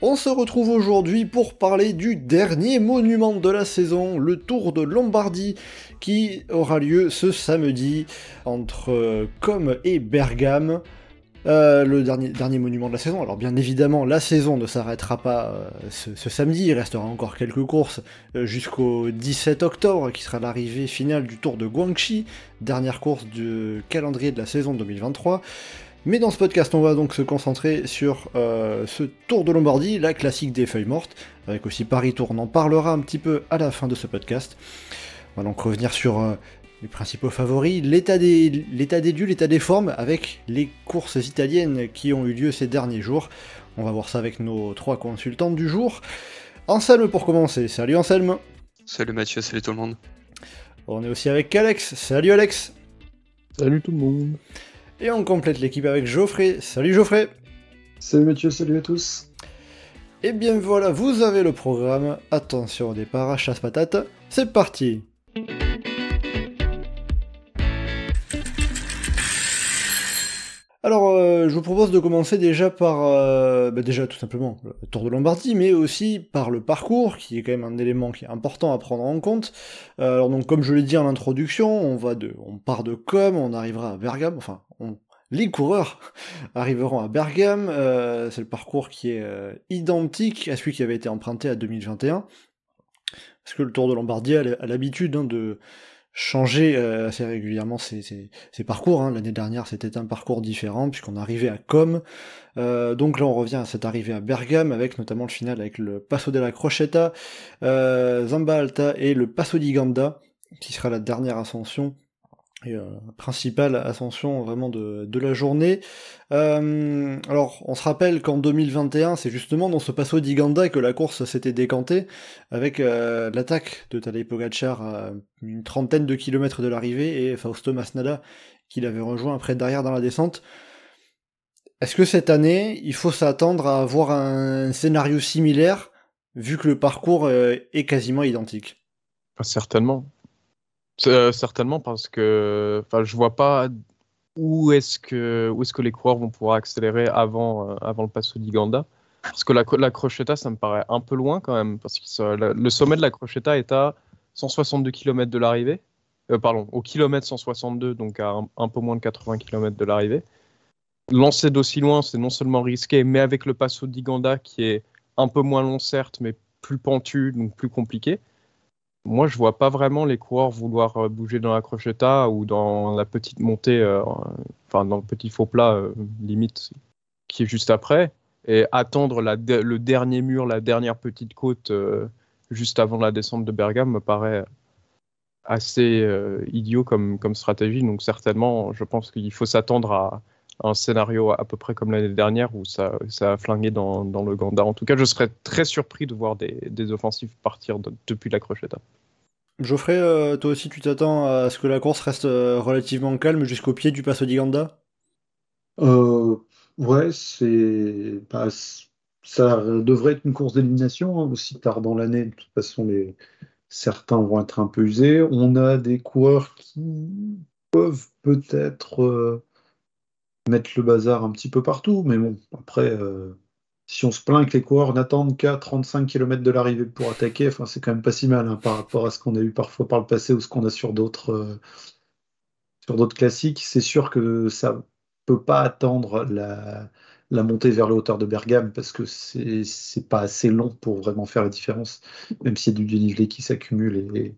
On se retrouve aujourd'hui pour parler du dernier monument de la saison, le Tour de Lombardie, qui aura lieu ce samedi entre euh, Com et Bergame. Euh, le dernier, monument de la saison. Alors bien évidemment, la saison ne s'arrêtera pas euh, ce, samedi, il restera encore quelques courses jusqu'au 17 octobre, qui sera l'arrivée finale du Tour de Guangxi, dernière course du calendrier de la saison 2023. Mais dans ce podcast, on va donc se concentrer sur euh, ce Tour de Lombardie, la classique des feuilles mortes, avec aussi Paris Tour. On en parlera un petit peu à la fin de ce podcast. On va donc revenir sur euh, les principaux favoris, l'état des, l'état des lieux, l'état des formes, avec les courses italiennes qui ont eu lieu ces derniers jours. On va voir ça avec nos trois consultantes du jour. Anselme pour commencer. Salut Anselme. Salut Mathieu, salut tout le monde. On est aussi avec Alex. Salut Alex. Salut tout le monde. Et on complète l'équipe avec Geoffrey. Salut Geoffrey. Salut Mathieu, salut à tous. Et bien voilà, vous avez le programme. Attention au départ, chasse patate. C'est parti. Alors, euh, je vous propose de commencer déjà par, euh, bah déjà tout simplement le Tour de Lombardie, mais aussi par le parcours, qui est quand même un élément qui est important à prendre en compte. Euh, alors donc, comme je l'ai dit en introduction, on va de, on part de Com, on arrivera à Bergame, enfin, les coureurs arriveront à Bergame. euh, c'est le parcours qui est euh, identique à celui qui avait été emprunté à 2021, parce que le Tour de Lombardie a l'habitude hein, de changer euh, assez régulièrement ses, parcours. hein. L'année dernière, c'était un parcours différent, puisqu'on arrivait à Com. Donc là, on revient à cette arrivée à Bergame, avec notamment le final avec le Passo della Crocetta, Zamba Alta et le Passo di Ganda, qui sera la dernière ascension. Et, euh, principale ascension vraiment de, de la journée. Euh, alors, on se rappelle qu'en 2021, c'est justement dans ce Passo di Ganda que la course s'était décantée, avec euh, l'attaque de Tadej Pogacar à une trentaine de kilomètres de l'arrivée et Fausto Masnada qui l'avait rejoint après derrière dans la descente. Est-ce que cette année, il faut s'attendre à avoir un scénario similaire vu que le parcours euh, est quasiment identique? Certainement. Euh, certainement parce que je vois pas où est-ce que, est-ce que les coureurs vont pouvoir accélérer avant, euh, avant le Passo di Ganda. Parce que la, la Crocetta, ça me paraît un peu loin quand même. Parce que le sommet de la Crocetta est à 162 km de l'arrivée. Euh, pardon, au kilomètre 162, donc à un, un peu moins de 80 km de l'arrivée. Lancer d'aussi loin, c'est non seulement risqué, mais avec le Passo di Ganda qui est un peu moins long certes, mais plus pentu, donc plus compliqué. Moi, je vois pas vraiment les coureurs vouloir euh, bouger dans la Crocetta ou dans la petite montée, euh, enfin dans le petit faux plat euh, limite qui est juste après, et attendre le dernier mur, la dernière petite côte juste avant la descente de Bergame me paraît assez idiot comme, stratégie. Donc certainement, je pense qu'il faut s'attendre à un scénario à peu près comme l'année dernière où ça, a flingué dans, dans le Ganda. En tout cas, je serais très surpris de voir des, offensives partir de- depuis la Crocetta. Geoffrey, euh, toi aussi tu t'attends à ce que la course reste euh, relativement calme jusqu'au pied du Passo di Ganda? Euh, ouais, c'est bah, ça devrait être une course d'élimination hein, aussi tard dans l'année. De toute façon, certains vont être un peu usés. On a des coureurs qui peuvent peut-être mettre le bazar un petit peu partout, mais bon, après, si on se plaint que les coureurs n'attendent qu'à 35 km de l'arrivée pour attaquer, enfin, c'est quand même pas si mal hein, par rapport à ce qu'on a eu parfois par le passé ou ce qu'on a sur d'autres euh, sur d'autres classiques. C'est sûr que ça peut pas attendre la, montée vers les hauteurs de Bergame parce que c'est pas assez long pour vraiment faire la différence, même s'il y a du dénivelé qui s'accumule et,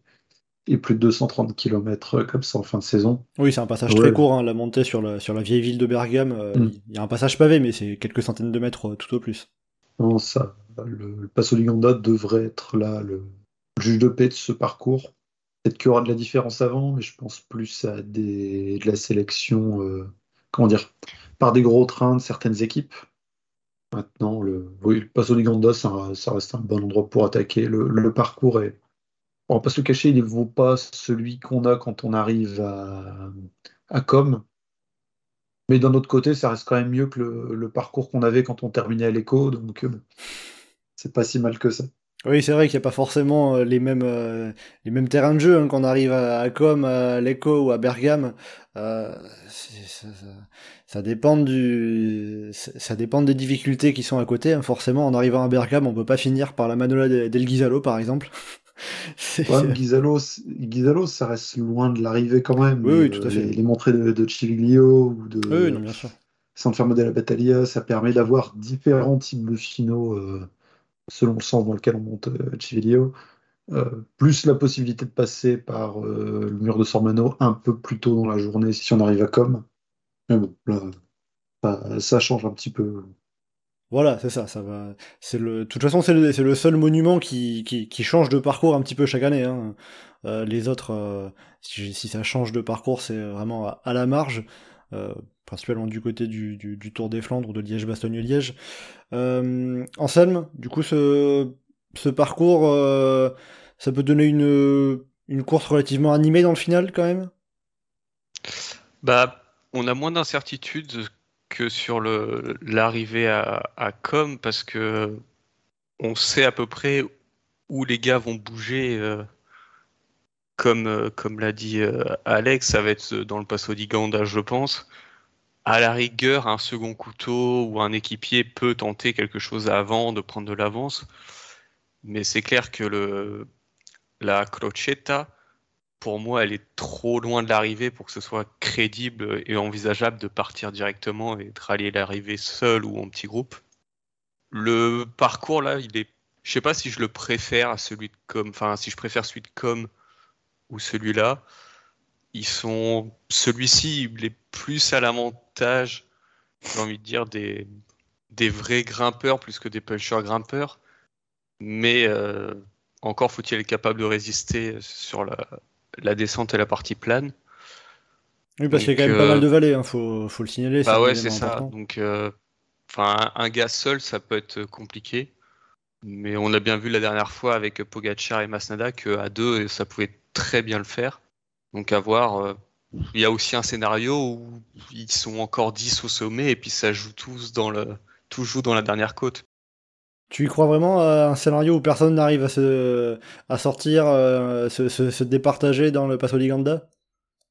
et plus de 230 km comme ça en fin de saison. Oui, c'est un passage Ouais. très court, hein, la montée sur la, sur la vieille ville de Bergame. euh, Mm. Il y a un passage pavé, mais c'est quelques centaines de mètres euh, tout au plus. Non, ça, le, le Passo di Ganda devrait être là le juge de paix de ce parcours. Peut-être qu'il y aura de la différence avant, mais je pense plus à des, de la sélection, euh, comment dire, par des gros trains de certaines équipes. Maintenant, le, oui, le Passo di Ganda, ça, ça reste un bon endroit pour attaquer. Le, le parcours est on va pas se le cacher, il ne vaut pas celui qu'on a quand on arrive à, à Com. Mais d'un autre côté, ça reste quand même mieux que le, parcours qu'on avait quand on terminait à l'écho, donc euh, c'est pas si mal que ça. Oui, c'est vrai qu'il n'y a pas forcément euh, les mêmes, euh, les mêmes terrains de jeu hein, quand on arrive à, Com, à l'écho ou à Bergame. ça, dépend du, ça dépend des difficultés qui sont à côté. Hein. Forcément, en arrivant à Bergame, on peut pas finir par la Manola del Guisalo, par exemple. Ouais, Ghisalo, ça reste loin de l'arrivée quand même. Oui, tout à fait. Les, montrées de, de Civiglio ou de oui, non, bien sûr. San Fermo della Battaglia, ça permet d'avoir différents types de finaux euh, selon le sens dans lequel on monte euh, Civiglio. Euh, plus la possibilité de passer par le mur de Sormano un peu plus tôt dans la journée si on arrive à Com. Mais bon, là, ça change un petit peu. Voilà, c'est ça, ça va. C'est le. De toute façon, c'est le, le, seul monument qui, qui, qui, change de parcours un petit peu chaque année. Hein. Euh, les autres, euh, si, ça change de parcours, c'est vraiment à, la marge, euh, principalement du côté du, du, Tour des Flandres ou de Liège-Bastogne-Liège. Anselme, du coup, ce, ce parcours, ça peut donner une, une course relativement animée dans le final, quand même? Bah, on a moins d'incertitudes que sur l'arrivée à, Com parce que on sait à peu près où les gars vont bouger. Euh, comme, euh, comme l'a dit euh, Alex, ça va être dans le Passo di Ganda, je pense. À la rigueur, un second couteau ou un équipier peut tenter quelque chose avant de prendre de l'avance. Mais c'est clair que la Crocetta, pour moi, elle est trop loin de l'arrivée pour que ce soit crédible et envisageable de partir directement et de rallier l'arrivée seul ou en petit groupe. Le parcours là, il est, je sais pas si je le préfère à celui de com, enfin si je préfère celui de com ou celui-là. Ils sont, celui-ci, il est plus à l'avantage, j'ai envie de dire des des vrais grimpeurs plus que des punchers grimpeurs. Mais euh, encore faut-il être capable de résister sur la, la descente et la partie plane. Oui, parce qu'il y a quand même pas mal de euh, vallées, il hein, faut, faut, le signaler. Bah ouais, c'est ça. Donc, euh, enfin, un gars seul, ça peut être compliqué. Mais on a bien vu la dernière fois avec Pogacar et Masnada qu'à deux, ça pouvait très bien le faire. Donc à voir. Euh, il y a aussi un scénario où ils sont encore 10 au sommet et puis ça joue tous dans le, tout joue dans la dernière côte. Tu y crois vraiment à un scénario où personne n'arrive à, se, à sortir, euh, se, se, départager dans le Passo di Ganda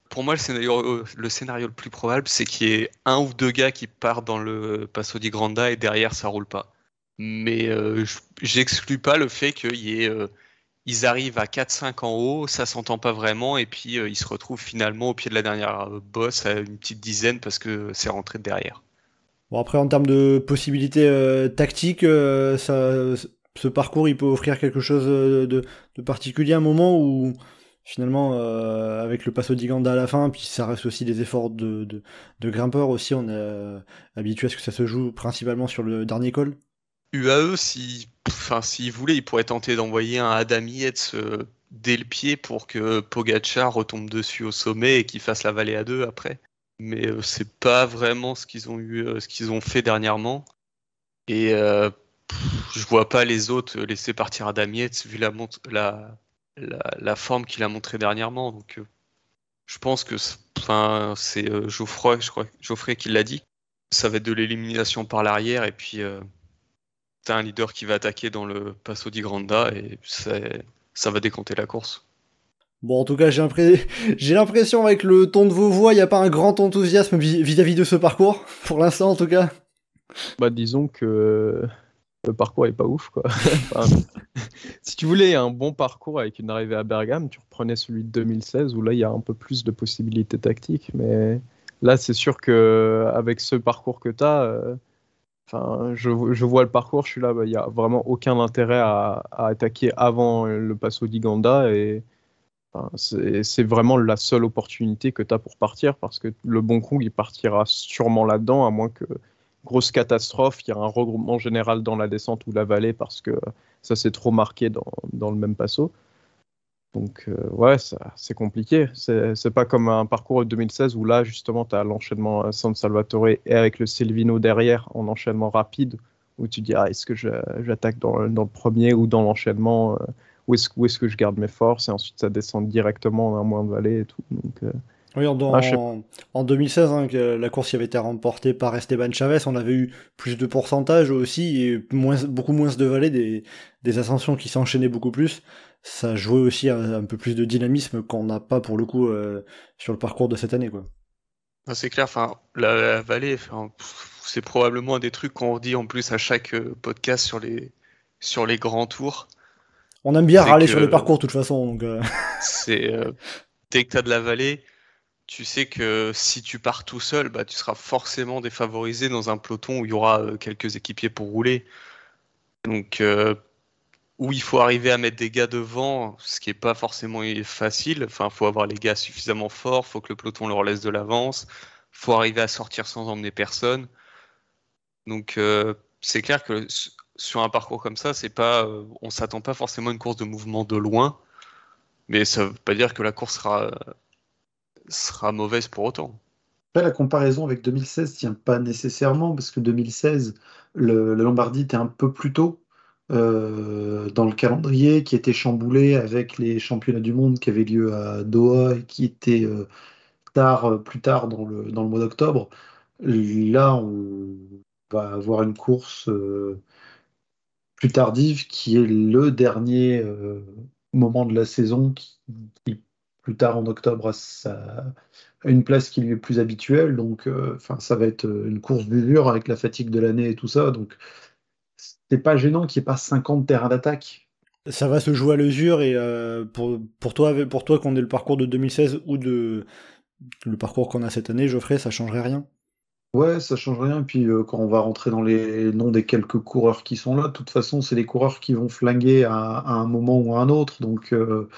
Pour moi, le scénario, euh, le scénario le plus probable, c'est qu'il y ait un ou deux gars qui partent dans le Passo di Granda et derrière, ça roule pas. Mais euh, j'exclus pas le fait ils arrivent à 4-5 en haut, ça s'entend pas vraiment, et puis ils se retrouvent finalement au pied de la dernière bosse à une petite dizaine parce que c'est rentré derrière. Bon, après, en termes de possibilités euh, tactiques, euh, ça, ce parcours, il peut offrir quelque chose de, de particulier à un moment où, finalement, euh, avec le passo d'Iganda à la fin, puis ça reste aussi des efforts de, grimpeurs aussi, on est habitué à ce que ça se joue principalement sur le dernier col. UAE, si, enfin, s'il voulait, il pourrait tenter d'envoyer un Adam dès le pied pour que Pogacar retombe dessus au sommet et qu'il fasse la vallée à deux après mais euh, c'est pas vraiment ce qu'ils ont eu, euh, ce qu'ils ont fait dernièrement. Et euh, je vois pas les autres laisser partir à Damietz vu la, forme qu'il a montré dernièrement. Donc, je pense que, c'est Geoffroy, je crois, Geoffrey qui l'a dit. Ça va être de l'élimination par l'arrière et puis t'as un leader qui va attaquer dans le Passo di Granda et ça va décompter la course. Bon, en tout cas, j'ai l'impression avec le ton de vos voix, il n'y a pas un grand enthousiasme vis-à-vis de ce parcours, pour l'instant en tout cas. Bah, disons que le parcours est pas ouf, quoi. si tu voulais un bon parcours avec une arrivée à Bergame, tu reprenais celui de 2016 où là, il y a un peu plus de possibilités tactiques, mais là, c'est sûr que avec ce parcours que tu as, euh, je, vois le parcours, je suis là, bah, il n'y a vraiment aucun intérêt à, à, attaquer avant le Passo d'Iganda et c'est vraiment la seule opportunité que tu as pour partir parce que le Bon Kong, il partira sûrement là-dedans, à moins que grosse catastrophe, il y a un regroupement général dans la descente ou la vallée parce que ça s'est trop marqué dans, dans, le même passo. Donc, euh, ouais, c'est compliqué. C'est pas comme un parcours de 2016 où là, justement, tu as l'enchaînement San Salvatore et avec le Selvino derrière en enchaînement rapide où tu dis, ah, est-ce que j'attaque dans, dans, le premier ou dans l'enchaînement euh, où est-ce est que je garde mes forces et ensuite ça descend directement dans un moins de vallée et tout. Donc, euh, Oui, en, Ah, je sais en, en 2016, hein, que la course qui avait été remportée par Esteban Chavez, on avait eu plus de pourcentage aussi et moins, beaucoup moins de vallées, des, des ascensions qui s'enchaînaient beaucoup plus. Ça jouait aussi un, un peu plus de dynamisme qu'on n'a pas pour le coup euh, sur le parcours de cette année. Quoi. Ah, C'est clair, enfin, la, la vallée, c'est probablement un des trucs qu'on redit en plus à chaque euh, podcast sur les, sur les grands tours. On aime bien C'est râler que- sur les parcours de toute façon. Donc, euh, C'est euh, dès que tu as de la vallée, tu sais que si tu pars tout seul, bah, tu seras forcément défavorisé dans un peloton où il y aura euh, quelques équipiers pour rouler. Donc, euh, où il faut arriver à mettre des gars devant, ce qui n'est pas forcément facile. Enfin, il faut avoir les gars suffisamment forts, faut que le peloton leur laisse de l'avance, faut arriver à sortir sans emmener personne. Donc, c'est clair que sur un parcours comme ça, c'est pas, euh, on s'attend pas forcément à une course de mouvement de loin. Mais ça veut pas dire que la course sera, mauvaise pour autant. Après, la comparaison avec 2016 tient pas nécessairement, parce que 2016, le, la Lombardie était un peu plus tôt euh, dans le calendrier, qui était chamboulé avec les championnats du monde qui avaient lieu à Doha et qui étaient euh, tard, plus tard dans le, dans le mois d'octobre. Là, on va avoir une course plus tardive qui est le dernier euh, moment de la saison qui, plus tard en octobre, a une place qui lui est plus habituelle. Donc, euh, ça va être une course d'usure avec la fatigue de l'année et tout ça. Donc, c'est pas gênant qu'il n'y ait pas 50 terrains d'attaque. ça va se jouer à l'usure et euh, pour, pour toi, pour toi qu'on ait le parcours de 2016 ou de le parcours qu'on a cette année, Geoffrey, ça changerait rien? Ouais, ça change rien. Et puis, euh, quand on va rentrer dans les noms des quelques coureurs qui sont là, de toute façon, c'est les coureurs qui vont flinguer à, un moment ou à un autre. Donc, euh,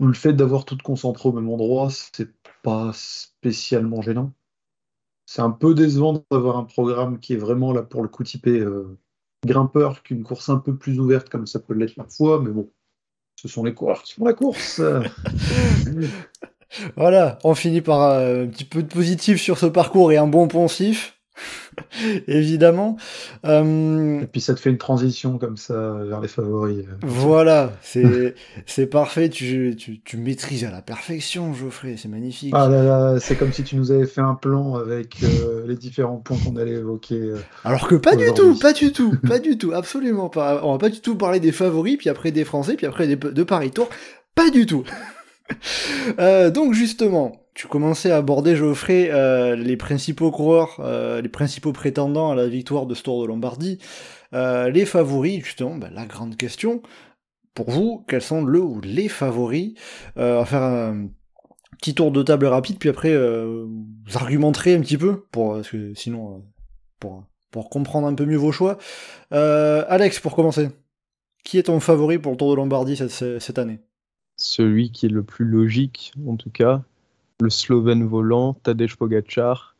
le fait d'avoir tout concentré au même endroit, c'est pas spécialement gênant. C'est un peu décevant d'avoir un programme qui est vraiment là pour le coup typé euh, grimpeur qu'une course un peu plus ouverte comme ça peut l'être parfois, mais bon, ce sont les coureurs qui font la course. Voilà, on finit par euh, un petit peu de positif sur ce parcours et un bon poncif, évidemment. Euh, Et puis ça te fait une transition comme ça vers les favoris. voilà, c'est c'est parfait, tu, tu, tu maîtrises à la perfection, Geoffrey, c'est magnifique. Ah là là, c'est comme si tu nous avais fait un plan avec euh, les différents points qu'on allait évoquer. euh. Alors que pas du tout, pas du tout, pas du tout, absolument pas. On va pas du tout parler des favoris, puis après des Français, puis après des, de Paris Tour, pas du tout. Euh, donc justement, tu commençais à aborder Geoffrey euh, les principaux coureurs, euh, les principaux prétendants à la victoire de ce Tour de Lombardie, les favoris. Justement, bah, la grande question pour vous, quels sont le ou les favoris? On va faire un petit tour de table rapide, puis après vous argumenterez un petit peu pour que sinon pour comprendre un peu mieux vos choix. Alex, pour commencer, qui est ton favori pour le Tour de Lombardie cette année? Celui qui est le plus logique, en tout cas, le Slovène volant, Tadej Pogacar.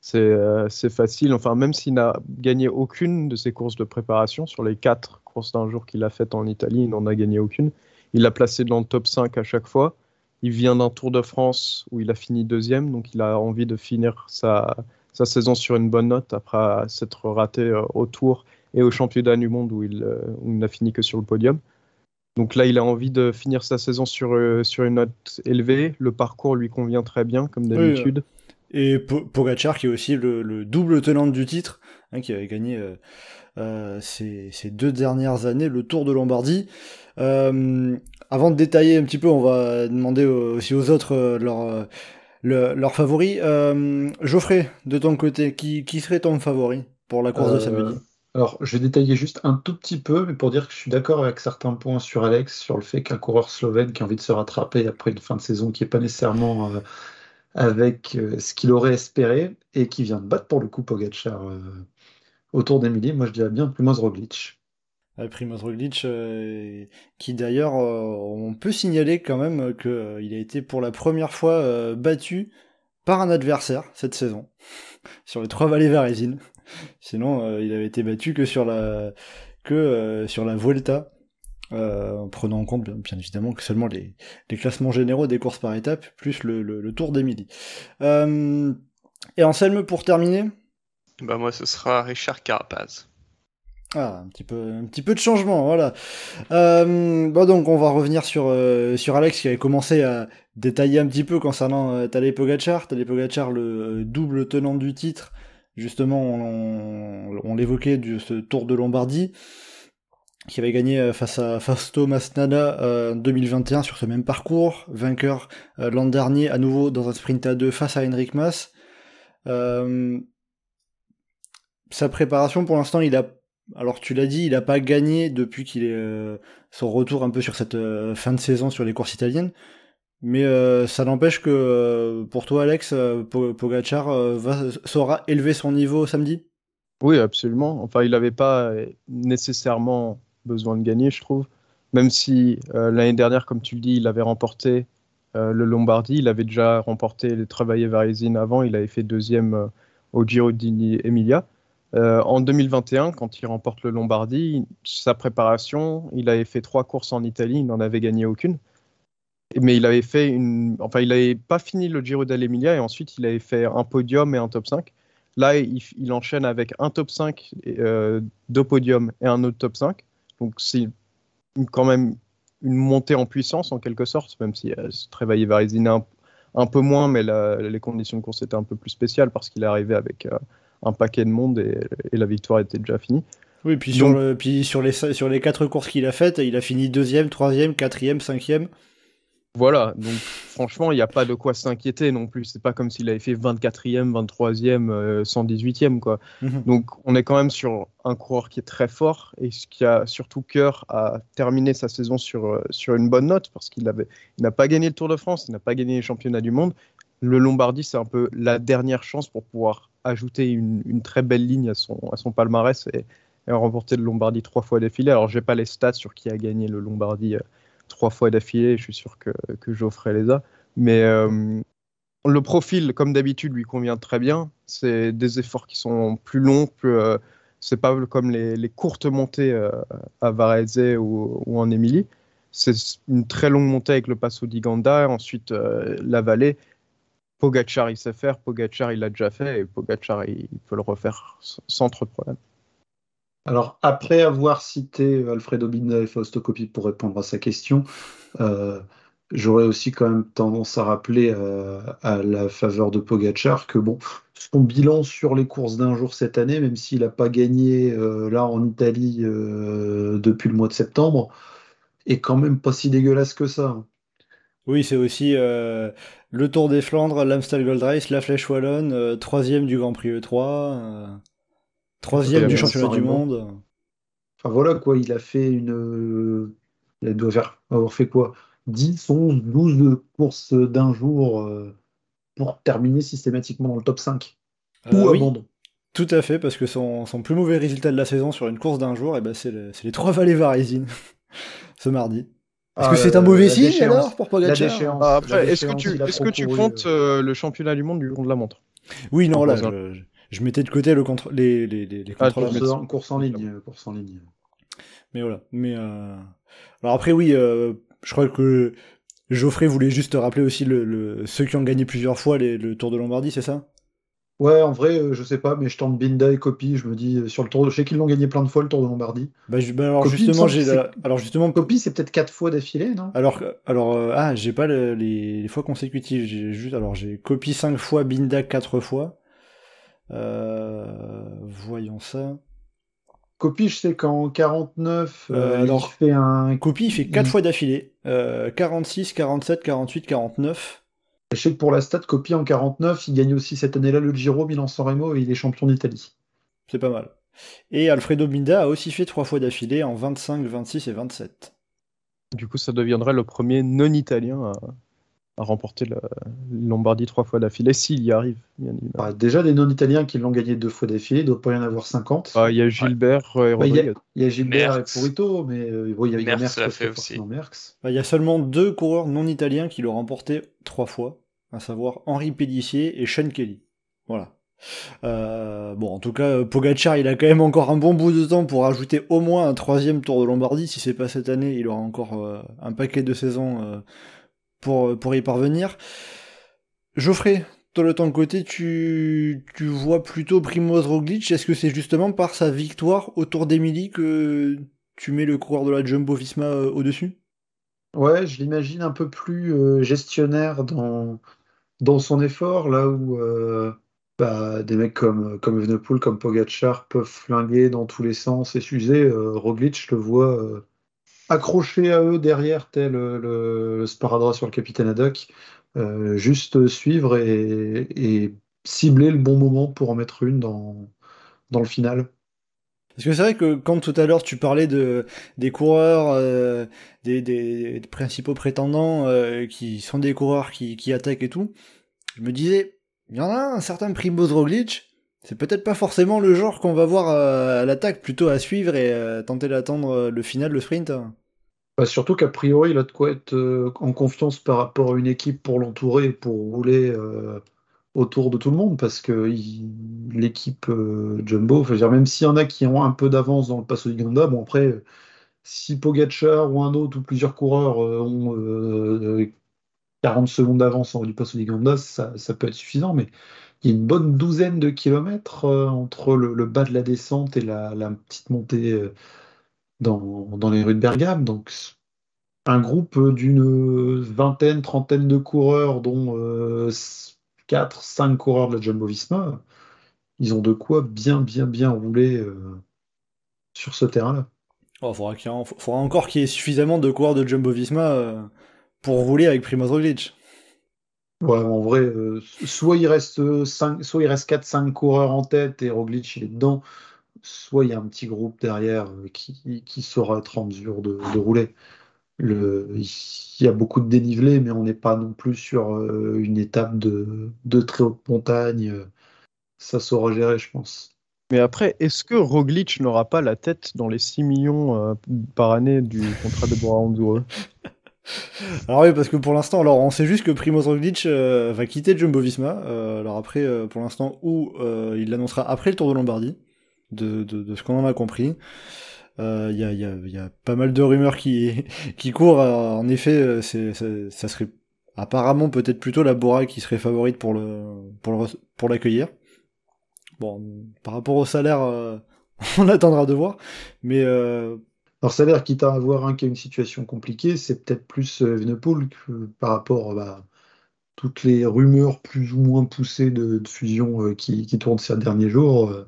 C'est euh, c'est facile, enfin, même s'il n'a gagné aucune de ses courses de préparation, sur les quatre courses d'un jour qu'il a faites en Italie, il n'en a gagné aucune. Il l'a placé dans le top 5 à chaque fois. Il vient d'un Tour de France où il a fini deuxième, donc il a envie de finir sa, sa saison sur une bonne note après s'être raté euh, au Tour et au championnat du monde où il, euh, où il n'a fini que sur le podium. Donc là, il a envie de finir sa saison sur, euh, sur une note élevée. Le parcours lui convient très bien, comme d'habitude. Et po Pogacar, qui est aussi le, le double tenant du titre, hein, qui avait gagné euh, euh, ces, ces, deux dernières années le Tour de Lombardie. Euh, avant de détailler un petit peu, on va demander aussi aux autres euh, leurs leur, leur favoris. Euh, Geoffrey, de ton côté, qui, qui serait ton favori pour la course de samedi? Alors, je vais détailler juste un tout petit peu, mais pour dire que je suis d'accord avec certains points sur Alex, sur le fait qu'un coureur slovène qui a envie de se rattraper après une fin de saison qui n'est pas nécessairement euh, avec euh, ce qu'il aurait espéré, et qui vient de battre pour le coup Pogacar euh, autour d'Emilie, moi je dirais bien Primoz Roglic. Primoz Roglic, qui d'ailleurs, on peut signaler quand même qu'il a été pour la première fois battu par un adversaire cette saison, sur les trois vallées varésines. Sinon, euh, il avait été battu que sur la que euh, sur la Vuelta, euh, en prenant en compte bien, bien, évidemment que seulement les, les classements généraux des courses par étapes, plus le, le, le Tour d'Émilie. Euh, et Anselme, pour terminer? Bah moi, ce sera Richard Carapaz. Ah, un petit peu, un petit peu de changement, voilà. Euh, bon, donc on va revenir sur, sur Alex qui avait commencé à détailler un petit peu concernant Tadej Pogacar. Tadej Pogacar, le double tenant du titre, justement, on, l'évoquait de ce Tour de Lombardie, qui avait gagné face à Fausto Masnada en 2021 sur ce même parcours, vainqueur l'an dernier à nouveau dans un sprint à deux face à Henrik Mas. sa préparation, pour l'instant, il a alors tu l'as dit, il n'a pas gagné depuis qu'il est euh, son retour un peu sur cette euh, fin de saison sur les courses italiennes. Mais euh, ça n'empêche que pour toi, Alex, Pogachar va, saura élever son niveau samedi? Oui, absolument. Enfin, il n'avait pas nécessairement besoin de gagner, je trouve. Même si l'année dernière, comme tu le dis, il avait remporté le Lombardie, il avait déjà remporté le Travailler Varesine avant, il avait fait deuxième au Giro d'Emilia. Euh, en 2021, quand il remporte le Lombardie, sa préparation, il avait fait trois courses en Italie, il n'en avait gagné aucune. Mais il avait fait une. Enfin, il n'avait pas fini le Giro d'Alemilia et ensuite il avait fait un podium et un top 5. Là, il, enchaîne avec un top 5, euh, deux podiums et un autre top 5. Donc, c'est quand même une montée en puissance en quelque sorte, même si euh, Trevaillé un, un, peu moins, mais les conditions de course étaient un peu plus spéciales parce qu'il est arrivé avec. Euh, un paquet de monde et, la victoire était déjà finie. Oui, puis sur, le, puis sur, les, sur les quatre courses qu'il a faites, il a fini deuxième, troisième, quatrième, cinquième. Voilà, donc franchement, il n'y a pas de quoi s'inquiéter non plus. C'est pas comme s'il avait fait 24e, 23e, 118e. Quoi. Mhm. Donc on est quand même sur un coureur qui est très fort et qui a surtout cœur à terminer sa saison sur, euh, sur une bonne note parce qu'il n'a pas gagné le Tour de France, il n'a pas gagné les championnats du monde. Le Lombardie, c'est un peu la dernière chance pour pouvoir ajouter une, très belle ligne à son, à son palmarès et, remporter le Lombardie trois fois d'affilée. Alors, j'ai pas les stats sur qui a gagné le Lombardie euh, trois fois d'affilée, je suis sûr que, que Geoffrey les a. Mais euh, le profil, comme d'habitude, lui convient très bien. C'est des efforts qui sont plus longs, plus, euh, c'est pas comme les, courtes montées à Varese ou, en Émilie. C'est une très longue montée avec le Passo di Ganda, ensuite la vallée. Pogachar, il sait faire, Pogachar, il l'a déjà fait, et Pogachar, il, peut le refaire sans trop de problème. Alors, après avoir cité Alfredo Binda et Fausto Coppi pour répondre à sa question, euh, j'aurais aussi quand même tendance à rappeler euh, à la faveur de Pogachar que bon, son bilan sur les courses d'un jour cette année, même s'il n'a pas gagné euh, là en Italie depuis le mois de septembre, est quand même pas si dégueulasse que ça. Oui, c'est aussi le Tour des Flandres, l'Amstel Gold Race, la Flèche Wallonne, euh, troisième du Grand Prix E3, euh, troisième du championnat du monde. Enfin voilà quoi, il a fait une. Il doit faire, avoir fait quoi? 10, 11, 12 courses d'un jour euh, pour terminer systématiquement dans le top 5. Ou oui, Tout à fait, parce que son, plus mauvais résultat de la saison sur une course d'un jour, eh ben c'est les trois vallées varésines ce mardi. Est-ce que ah, c'est un mauvais signe alors pour Pogacar? ah, Est-ce que tu, est que tu comptes euh, le championnat du monde du long de la montre? Oui, non, là, je, mettais de côté le contre, les, les, les, ah, course en ligne, course en ligne. Mais voilà. Mais euh... alors après, oui, euh, je crois que Geoffrey voulait juste rappeler aussi le, le, ceux qui ont gagné plusieurs fois le Tour de Lombardie, c'est ça? Ouais, en vrai, euh, je sais pas, mais je tente Binda et Copy. Je me dis, euh, sur le tour, je sais qu'ils l'ont gagné plein de fois le Tour de Lombardie. Bah, bah alors, justement, j'ai alors justement, Copy, c'est peut-être quatre fois d'affilée, non? Alors, alors, euh, ah, j'ai pas les... fois consécutives. J'ai juste, alors, j'ai Copy cinq fois, Binda quatre fois. Voyons ça. Copy, je sais qu'en 49, alors, il fait un. Copy, il fait quatre fois d'affilée. 46, 47, 48, 49. Je sais que pour la stat, copie en 49, il gagne aussi cette année-là le Giro, Milan-San Remo et il est champion d'Italie. C'est pas mal. Et Alfredo Binda a aussi fait trois fois d'affilée en 25, 26 et 27. Du coup, ça deviendrait le premier non-italien à, remporter la Lombardie trois fois d'affilée, s'il y arrive, bien bah, déjà, des non-italiens qui l'ont gagné deux fois d'affilée, il ne doit pas y en avoir 50. Bah, il y a Gilbert et bah, Il y, a Gilbert et Purito, mais euh, il y a Merckx, fait aussi. Il y a seulement deux coureurs non-italiens qui l'ont remporté trois fois à savoir Henri Pédissier et Sean Kelly. Voilà. Euh, bon, en tout cas, Pogachar, il a quand même encore un bon bout de temps pour ajouter au moins un troisième Tour de Lombardie. Si c'est pas cette année, il aura encore euh, un paquet de saisons euh, pour, y parvenir. Geoffrey, toi de ton côté, tu, tu vois plutôt Primoz Roglic. Est-ce que c'est justement par sa victoire autour d'Emily que tu mets le coureur de la Jumbo Visma euh, au-dessus? Ouais, je l'imagine un peu plus euh, gestionnaire dans, dans son effort, là où euh, bah, des mecs comme, comme comme Pogacar peuvent flinguer dans tous les sens et s'user. Roglic, je le vois accroché à eux derrière, tel le, le sparadrap sur le capitaine Haddock. Euh, juste suivre et, cibler le bon moment pour en mettre une dans, dans le final. Parce que c'est vrai que quand tout à l'heure tu parlais de, des coureurs, euh, des, principaux prétendants euh, qui sont des coureurs qui, qui, attaquent et tout, je me disais, il y en a un certain Primoz Roglic, c'est peut-être pas forcément le genre qu'on va voir à l'attaque, plutôt à suivre et tenter d'attendre le final, le sprint. Bah, surtout qu'a priori, il a de quoi être euh, en confiance par rapport à une équipe pour l'entourer, pour rouler euh, autour de tout le monde, parce que l'équipe euh, Jumbo, même s'il y en a qui ont un peu d'avance dans le Passo di Ganda, bon après, si Pogacar ou un autre ou plusieurs coureurs ont 40 secondes d'avance du Passo di Ganda, ça, peut être suffisant, mais une bonne douzaine de kilomètres entre le, bas de la descente et la petite montée dans, les rues de Bergame. Donc, un groupe d'une vingtaine, trentaine de coureurs, dont 4, euh, 5 coureurs de la Jumbo Visma, ils ont de quoi bien, bien, bien rouler euh, sur ce terrain-là. Oh, il faudra, encore qu'il y ait suffisamment de coureurs de Jumbo Visma euh, pour rouler avec Primoz Roglic. Ouais, en vrai, soit il reste 5, soit il reste 4-5 coureurs en tête et Roglic il est dedans, soit il y a un petit groupe derrière euh, qui, saura être en mesure de, rouler. Le, il y a beaucoup de dénivelé, mais on n'est pas non plus sur euh, une étape de, très haute montagne. Ça saura gérer, je pense. Mais après, est-ce que Roglic n'aura pas la tête dans les 6 millions euh, par année du contrat de Bora alors oui, parce que pour l'instant, alors on sait juste que Primoz Roglic va quitter Jumbo Visma. alors après, pour l'instant, où il l'annoncera après le Tour de Lombardie de, ce qu'on en a compris. Il euh, y, a, pas mal de rumeurs qui, courent. en effet, euh, ça serait apparemment peut-être plutôt la Bora qui serait favorite pour, pour, l'accueillir. Bon, par rapport au salaire, euh, on attendra de voir. Mais. Alors, salaire, quitte à avoir un qui a une situation compliquée, c'est peut-être plus Venepool que par rapport à bah, toutes les rumeurs plus ou moins poussées de, fusion qui, qui, tournent ces derniers jours.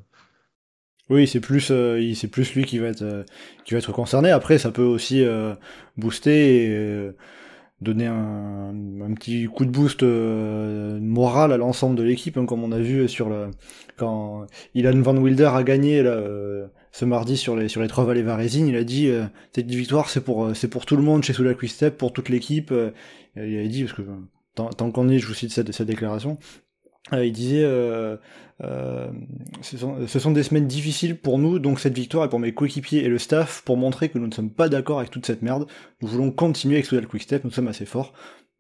Oui, c'est plus, euh, plus lui qui va être, euh, qui va être concerné. Après, ça peut aussi euh, booster et donner un, un, petit coup de boost moral à l'ensemble de l'équipe, hein, comme on a vu sur le, quand Ilan Van Wilder a gagné là, ce mardi sur les sur les trois vallées varésines, il a dit cette victoire c'est pour c'est pour tout le monde chez Soula Step, pour toute l'équipe. il a dit parce que tant, qu'on est, je vous cite cette, cette déclaration. il disait euh, ce, sont, des semaines difficiles pour nous, donc cette victoire est pour mes coéquipiers et le staff pour montrer que nous ne sommes pas d'accord avec toute cette merde. Nous voulons continuer avec Soudal Quickstep, nous sommes assez forts.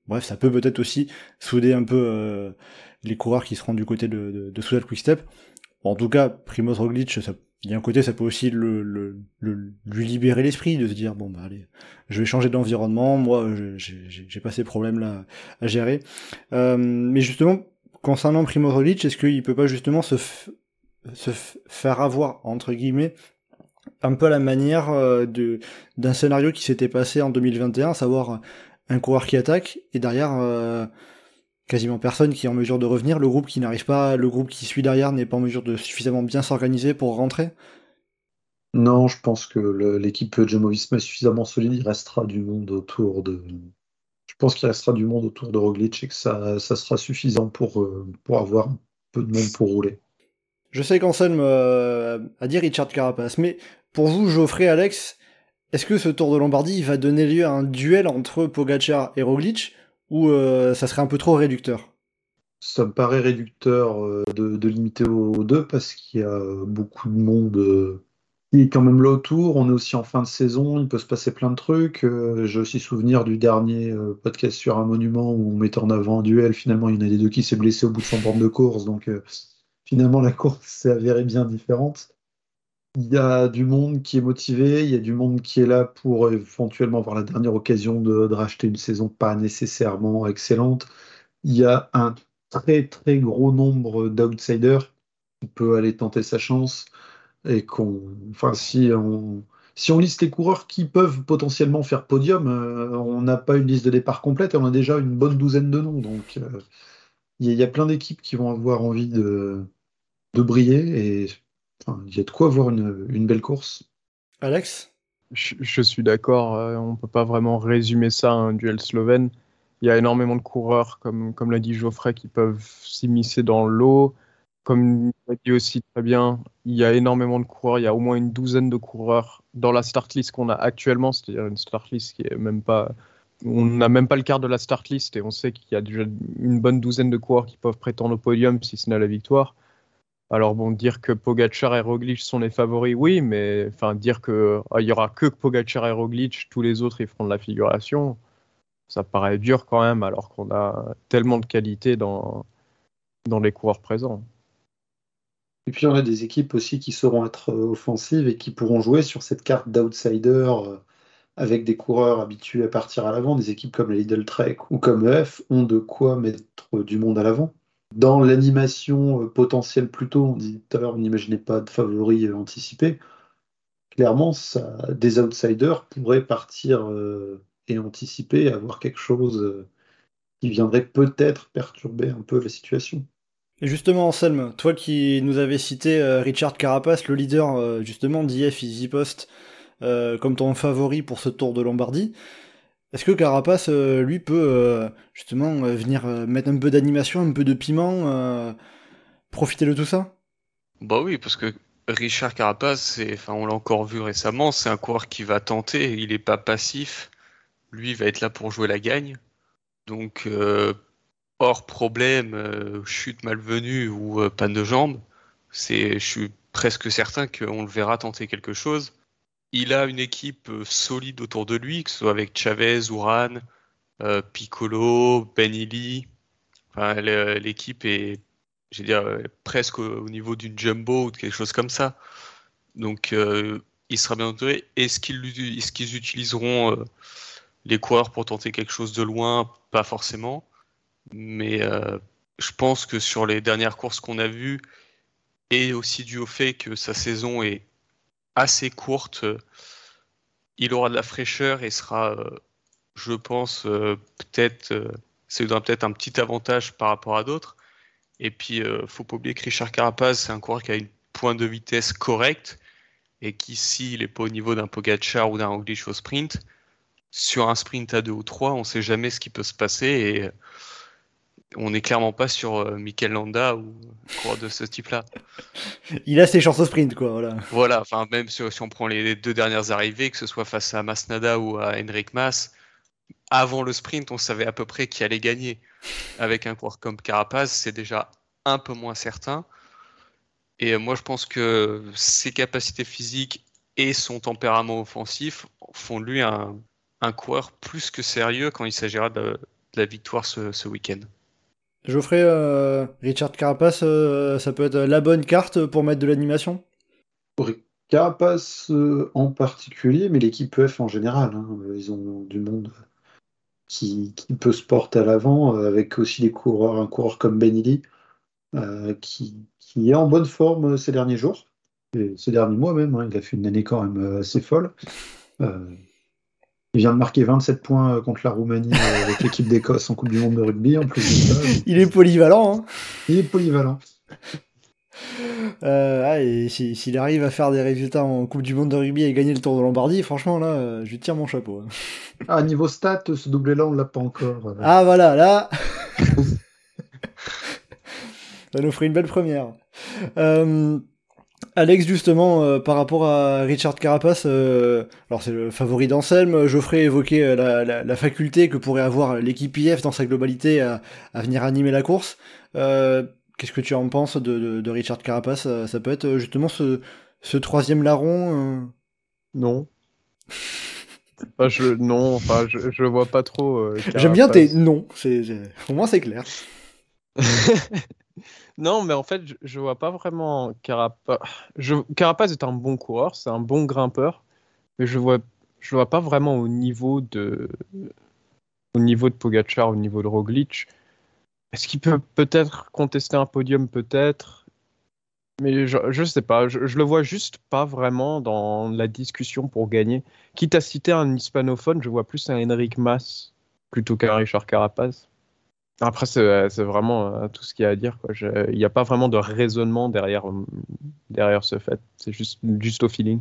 Bref, ça peut peut-être aussi souder un peu euh, les coureurs qui seront du côté de, de, de Soudal Quickstep. en tout cas, Primoz Roglic, ça, il y a un côté, ça peut aussi le, lui libérer l'esprit, de se dire, bon bah allez, je vais changer d'environnement, moi j'ai pas ces problèmes là à gérer. Euh, mais justement, concernant Primo est-ce qu'il peut pas justement se, faire avoir, entre guillemets, un peu la manière euh, d'un scénario qui s'était passé en 2021, à savoir un coureur qui attaque et derrière euh, quasiment personne qui est en mesure de revenir, le groupe qui n'arrive pas, le groupe qui suit derrière n'est pas en mesure de suffisamment bien s'organiser pour rentrer. Non, je pense que l'équipe Jumbo Visma est suffisamment solide, il restera du monde autour de, je pense qu'il restera du monde autour de Roglic et que ça, sera suffisant pour, euh, pour avoir un peu de monde pour rouler. Je sais qu'Anselme euh, a dit Richard Carapace, mais pour vous, Geoffrey, Alex, est-ce que ce Tour de Lombardie va donner lieu à un duel entre Pogacar et Roglic? Ou euh, ça serait un peu trop réducteur? Ça me paraît réducteur de, de, limiter aux deux parce qu'il y a beaucoup de monde il est quand même là autour, on est aussi en fin de saison, il peut se passer plein de trucs. Euh, j'ai aussi souvenir du dernier euh, podcast sur un monument où on mettait en avant un duel. Finalement, il y en a des deux qui s'est blessé au bout de son bande de course, donc euh, finalement la course s'est avérée bien différente. Il y a du monde qui est motivé, il y a du monde qui est là pour éventuellement avoir la dernière occasion de, racheter une saison pas nécessairement excellente. Il y a un très très gros nombre d'outsiders qui peut aller tenter sa chance et qu'on, enfin si on si on liste les coureurs qui peuvent potentiellement faire podium, euh, on n'a pas une liste de départ complète et on a déjà une bonne douzaine de noms. Donc euh, il y, a plein d'équipes qui vont avoir envie de, de briller et il y a de quoi avoir une, une belle course. Alex? Je, suis d'accord, euh, on ne peut pas vraiment résumer ça à un duel slovène. Il y a énormément de coureurs, comme, comme l'a dit Geoffrey, qui peuvent s'immiscer dans l'eau. Comme l'a dit aussi très bien, il y a énormément de coureurs, il y a au moins une douzaine de coureurs dans la start list qu'on a actuellement, c'est-à-dire une start list qui est même pas. On n'a même pas le quart de la start list et on sait qu'il y a déjà une bonne douzaine de coureurs qui peuvent prétendre au podium si ce n'est la victoire. Alors bon, dire que Pogacar et Roglic sont les favoris, oui, mais enfin dire que ah, il y aura que Pogacar et Roglic, tous les autres ils feront de la figuration, ça paraît dur quand même, alors qu'on a tellement de qualité dans les coureurs présents. Et puis on a des équipes aussi qui sauront être euh, offensives et qui pourront jouer sur cette carte d'outsider euh, avec des coureurs habitués à partir à l'avant. Des équipes comme la Lidl Trek ou comme EF ont de quoi mettre du monde à l'avant. Dans l'animation euh, potentielle plutôt, on dit tout à l'heure, on n'imaginait pas de favoris euh, anticipés. Clairement, des outsiders pourraient partir euh, et anticiper, avoir quelque chose qui viendrait peut-être perturber un peu la situation. Et justement, Anselme, toi qui nous avais cité Richard Carapace, le leader justement d'IF Easy Post, comme ton favori pour ce Tour de Lombardie, est-ce que Carapace, euh, lui, peut euh, justement euh, venir mettre un peu d'animation, un peu de piment, profiter de tout ça? Bah oui, parce que Richard Carapace, enfin, on l'a encore vu récemment, c'est un coureur qui va tenter, il n'est pas passif. Lui, va être là pour jouer la gagne. Donc, hors problème, chute malvenue ou panne de jambe, je suis presque certain qu'on le verra tenter quelque chose il a une équipe euh, solide autour de lui, que ce soit avec Chavez, Uran, euh, Piccolo, Benili. L'équipe est, je dire, euh, presque au, niveau d'une jumbo ou de quelque chose comme ça. Donc, il sera bien entouré. Est-ce qu'ils utiliseront les coureurs pour tenter quelque chose de loin? Pas forcément. Mais je pense que sur les dernières courses qu'on a vues, et aussi dû au fait que sa saison est assez courte. Il aura de la fraîcheur et sera, euh, je pense, euh, peut-être, ça lui peut-être un petit avantage par rapport à d'autres. Et puis, euh, faut pas oublier que Richard Carapaz, c'est un coureur qui a une pointe de vitesse correcte et qui, s'il n'est pas au niveau d'un Pogacar ou d'un Roglic au sprint, sur un sprint à deux ou trois, on ne sait jamais ce qui peut se passer et on n'est clairement pas sur euh, Mikel Landa ou quoi de ce type-là. Il a ses chances au sprint, quoi. Voilà. Voilà, enfin, même si, on prend les deux dernières arrivées, que ce soit face à Masnada ou à Henrik Mas, avant le sprint, on savait à peu près qui allait gagner. Avec un coureur comme Carapaz, c'est déjà un peu moins certain. Et moi, je pense que ses capacités physiques et son tempérament offensif font de lui un, coureur plus que sérieux quand il s'agira de, la victoire ce week-end. Geoffrey, euh, Richard Carapace, euh, ça peut être la bonne carte pour mettre de l'animation? Carapace euh, en particulier, mais l'équipe F en général. Hein. ils ont du monde qui, peut se porter à l'avant, avec aussi des coureurs, un coureur comme Benili, qui, est en bonne forme ces derniers jours, et ces derniers mois même. Hein. il a fait une année quand même assez folle. Il vient de marquer 27 points euh, contre la Roumanie euh, avec l'équipe d'Écosse en Coupe du Monde de rugby. En plus il est polyvalent. Hein. il est polyvalent. Euh, ah, et s'il arrive à faire des résultats en Coupe du Monde de rugby et gagner le Tour de Lombardie, franchement, là, je lui tire mon chapeau. Hein. Ah, niveau stats, ce doublé-là, on l'a pas encore. Ah, voilà, là. Ça nous ferait une belle première. Euh, Alex, justement, euh, par rapport à Richard Carapace, euh, alors c'est le favori d'Anselme, Geoffrey évoquait euh, la, faculté que pourrait avoir l'équipe IF dans sa globalité à, venir animer la course. Qu'est-ce que tu en penses de, Richard Carapace ça, peut être justement ce, troisième larron Non. je, non, enfin, je, je vois pas trop. J'aime bien tes non, c'est, au moins c'est clair. Non, mais en fait, je, je vois pas vraiment Carapace. Je... Carapace est un bon coureur, c'est un bon grimpeur, mais je vois, je vois pas vraiment au niveau de, au niveau de Pogacar, au niveau de Roglic. Est-ce qu'il peut peut-être contester un podium Peut-être? Mais je, je sais pas. Je, je le vois juste pas vraiment dans la discussion pour gagner. Quitte à citer un hispanophone, je vois plus un Henrik Mas plutôt qu'un Richard Carapaz. Après, c'est c'est vraiment euh, tout ce qu'il y a à dire. quoi. Je- Il n'y a pas vraiment de raisonnement derrière, derrière ce fait. C'est juste, juste au feeling.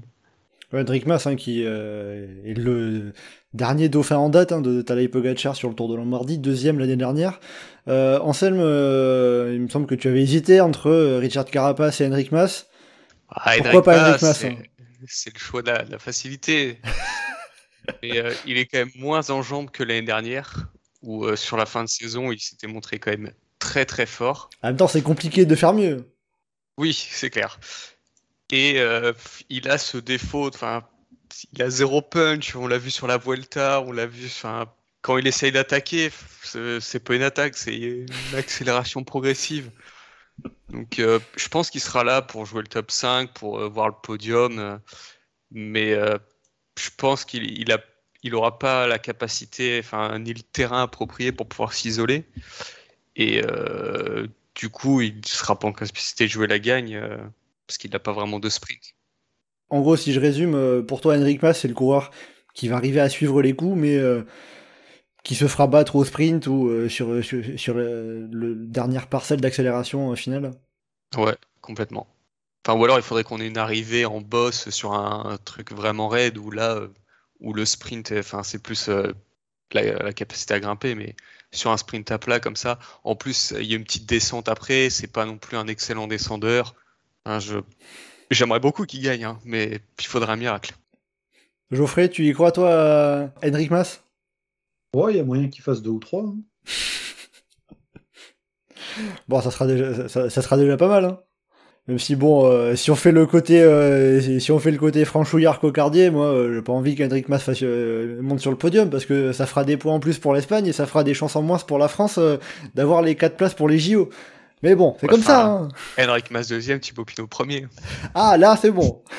Ouais, Drake Mas, hein, qui euh, est le dernier dauphin en date hein, de Tadej Pogacar sur le Tour de Lombardie, deuxième l'année dernière. Euh, Anselme, euh, il me semble que tu avais hésité entre euh, Richard Carapace et Henrik Mas. Ah, Pourquoi Henrik pas Henrik Mas, c'est- hein C'est le choix de la, de la facilité. Mais euh, il est quand même moins en jambes que l'année dernière, où euh, sur la fin de saison, il s'était montré quand même très très fort. En même temps, c'est compliqué de faire mieux. Oui, c'est clair. Et euh, il a ce défaut, enfin, il a zéro punch. On l'a vu sur la Vuelta, on l'a vu, enfin, quand il essaye d'attaquer, c'est pas une attaque, c'est une accélération progressive. Donc, euh, je pense qu'il sera là pour jouer le top 5, pour voir le podium, mais je pense qu'il il a, il aura pas la capacité, enfin, ni le terrain approprié pour pouvoir s'isoler. Et euh, du coup, il sera pas en capacité de jouer la gagne euh, parce qu'il n'a pas vraiment de sprint. En gros, si je résume, euh, pour toi, Henrik Mas, c'est le coureur qui va arriver à suivre les coups, mais euh, qui se fera battre au sprint ou sur, sur, sur le, le dernière parcelle d'accélération finale. Ouais, complètement. Enfin, ou alors il faudrait qu'on ait une arrivée en boss sur un, un truc vraiment raide où là, où le sprint, enfin, c'est plus euh, la, la capacité à grimper, mais sur un sprint à plat comme ça, en plus, il y a une petite descente après, c'est pas non plus un excellent descendeur. Hein, je, j'aimerais beaucoup qu'il gagne, hein, mais il faudrait un miracle. Geoffrey, tu y crois, toi, à Henrik Mas? Ouais, il y a moyen qu'il fasse deux ou trois. hein. Bon, ça sera déjà, ça, ça sera déjà pas mal. Hein. Même si bon, euh, si on fait le côté, euh, si si on fait le côté franchouillard cocardier, moi, euh, j'ai pas envie qu'Hendrik Mas fasse, euh, monte sur le podium parce que ça fera des points en plus pour l'Espagne et ça fera des chances en moins pour la France euh, d'avoir les quatre places pour les JO. Mais bon, c'est Ouais, comme ça. Hein. Henrik Mas deuxième, Thibaut Pinot premier. Ah là, c'est bon.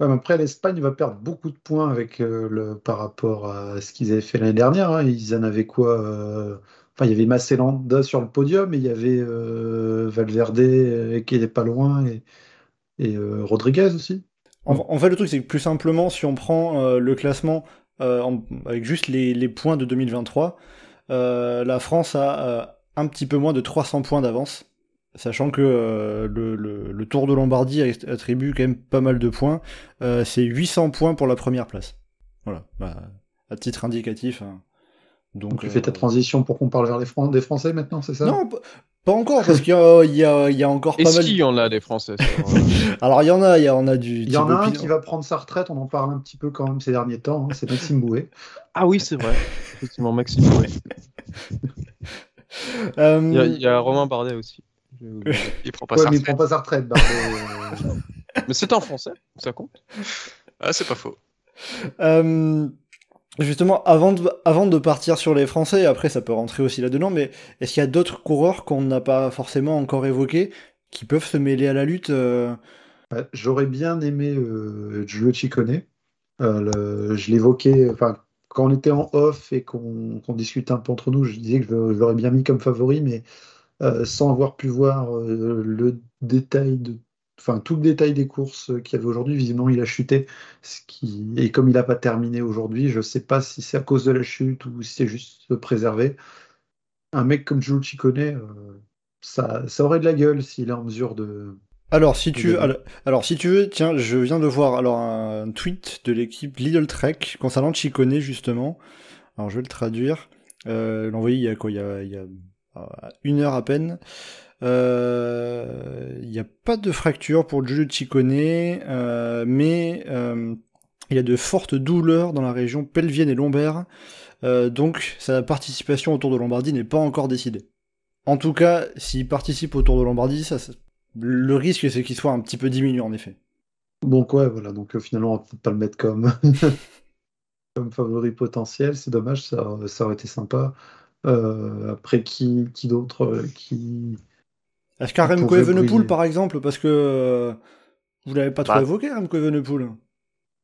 Ouais, mais après, l'Espagne va perdre beaucoup de points avec, euh, le, par rapport à ce qu'ils avaient fait l'année dernière. hein. Ils en avaient quoi euh, Enfin, il y avait Macelanda sur le podium et il y avait euh, Valverde euh, qui était pas loin et, euh, Rodriguez aussi. En, fait, le truc, c'est que plus simplement, si on prend le classement en- avec juste les, points de 2023, euh, la France a un petit peu moins de 300 points d'avance, sachant que le, Tour de Lombardie attribue quand même pas mal de points. C'est 800 points pour la première place. Voilà, bah, à titre indicatif. hein. Donc, Donc, tu fais ta euh, transition pour qu'on parle vers les Fran- des Français maintenant, c'est ça? Non, pas encore, parce qu'il y a, il y a- il y a encore pas Est-ce mal. qu'il y en a des Français euh, Alors, il y en a, il y on a du. Il y en a un Pinot. qui va prendre sa retraite, on en parle un petit peu quand même ces derniers temps, hein, c'est Maxime Bouet. Ah oui, c'est vrai. Effectivement, Maxime. ouais. Euh, Il y, a- il y a Romain Bardet aussi. Il prend pas Ouais, sa mais il prend retraite. pas sa retraite. Bardet, euh, Mais c'est en français, ça compte Ah, c'est pas faux. Euh, justement, avant de, partir sur les Français, après ça peut rentrer aussi là-dedans, mais est-ce qu'il y a d'autres coureurs qu'on n'a pas forcément encore évoqués qui peuvent se mêler à la lutte euh, Ouais, J'aurais bien aimé euh, Giulio. Euh, je l'évoquais, quand on était en off et qu'on qu'on discutait un peu entre nous, je disais que je, je l'aurais bien mis comme favori, mais euh, sans avoir pu voir le détail de, enfin, tout le détail des courses qu'il y avait aujourd'hui, visiblement il a chuté. Ce qui, et comme il n'a pas terminé aujourd'hui, je ne sais pas si c'est à cause de la chute ou si c'est juste se préserver. Un mec comme Giulio Ciccone, euh, ça, ça aurait de la gueule s'il est en mesure de. Alors si tu veux, alors, alors, si tu veux, tiens, je viens de voir alors un tweet de l'équipe Lidl Trek concernant Chicone justement. Alors je vais le traduire. Euh, L'envoyer il y a quoi? Il y a, il y a euh, une heure à peine. Euh, il n'y a pas de fracture pour Giulio Ciccone, euh, mais euh, il y a de fortes douleurs dans la région pelvienne et lombaire. Euh, donc sa participation au Tour de Lombardie n'est pas encore décidée. En tout cas, s'il participe au Tour de Lombardie, le risque c'est qu'il soit un petit peu diminué en effet. Donc ouais, voilà, donc euh, finalement on va peut-être pas le mettre comme, comme favori potentiel, c'est dommage, ça, ça aurait été sympa. Euh, après qui, qui d'autre euh, qui... Est-ce qu'un Remco Evenepoel par exemple, parce que euh, vous l'avez pas trop Bah. évoqué Remco Evenepoel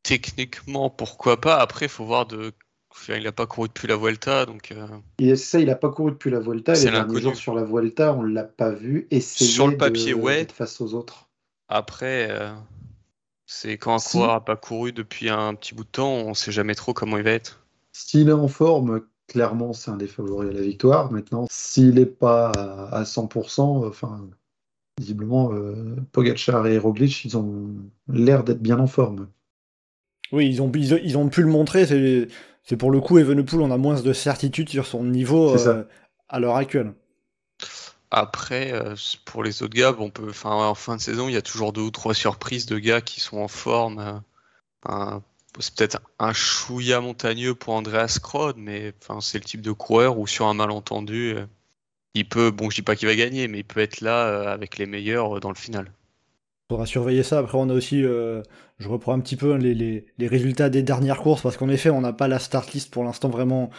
Techniquement, pourquoi pas. Après, il faut voir de. Enfin, il n'a pas couru depuis la Vuelta, donc. euh, Et ça, il n'a pas couru depuis la Vuelta. C'est Les derniers l'inconnu. jours sur la Vuelta, on ne l'a pas vu. Et Sur le papier, ouais. face aux autres. Après, euh, c'est quand un Si. coureur n'a pas couru depuis un petit bout de temps, on sait jamais trop comment il va être. S'il est en forme, clairement, c'est un des favoris à la victoire. Maintenant, s'il n'est pas à, à 100%, euh, enfin, visiblement, euh, Pogacar et Roglic, ils ont l'air d'être bien en forme. Oui, ils ont, ils, ont- ils ont pu le montrer. C'est pour le coup, Evenepoel, on a moins de certitude sur son niveau euh, à l'heure actuelle. Après, euh, pour les autres gars, bon, on peut, enfin, en fin de saison, il y a toujours deux ou trois surprises de gars qui sont en forme. euh, c'est peut-être un chouïa montagneux pour Andreas Krod, mais enfin, c'est le type de coureur où sur un malentendu, euh, il peut, bon, je dis pas qu'il va gagner, mais il peut être là euh, avec les meilleurs euh, dans le final. faudra surveiller ça. Après, on a aussi, je reprends un petit peu les, les- résultats des dernières courses, parce qu'en effet, on n'a pas la start list pour l'instant vraiment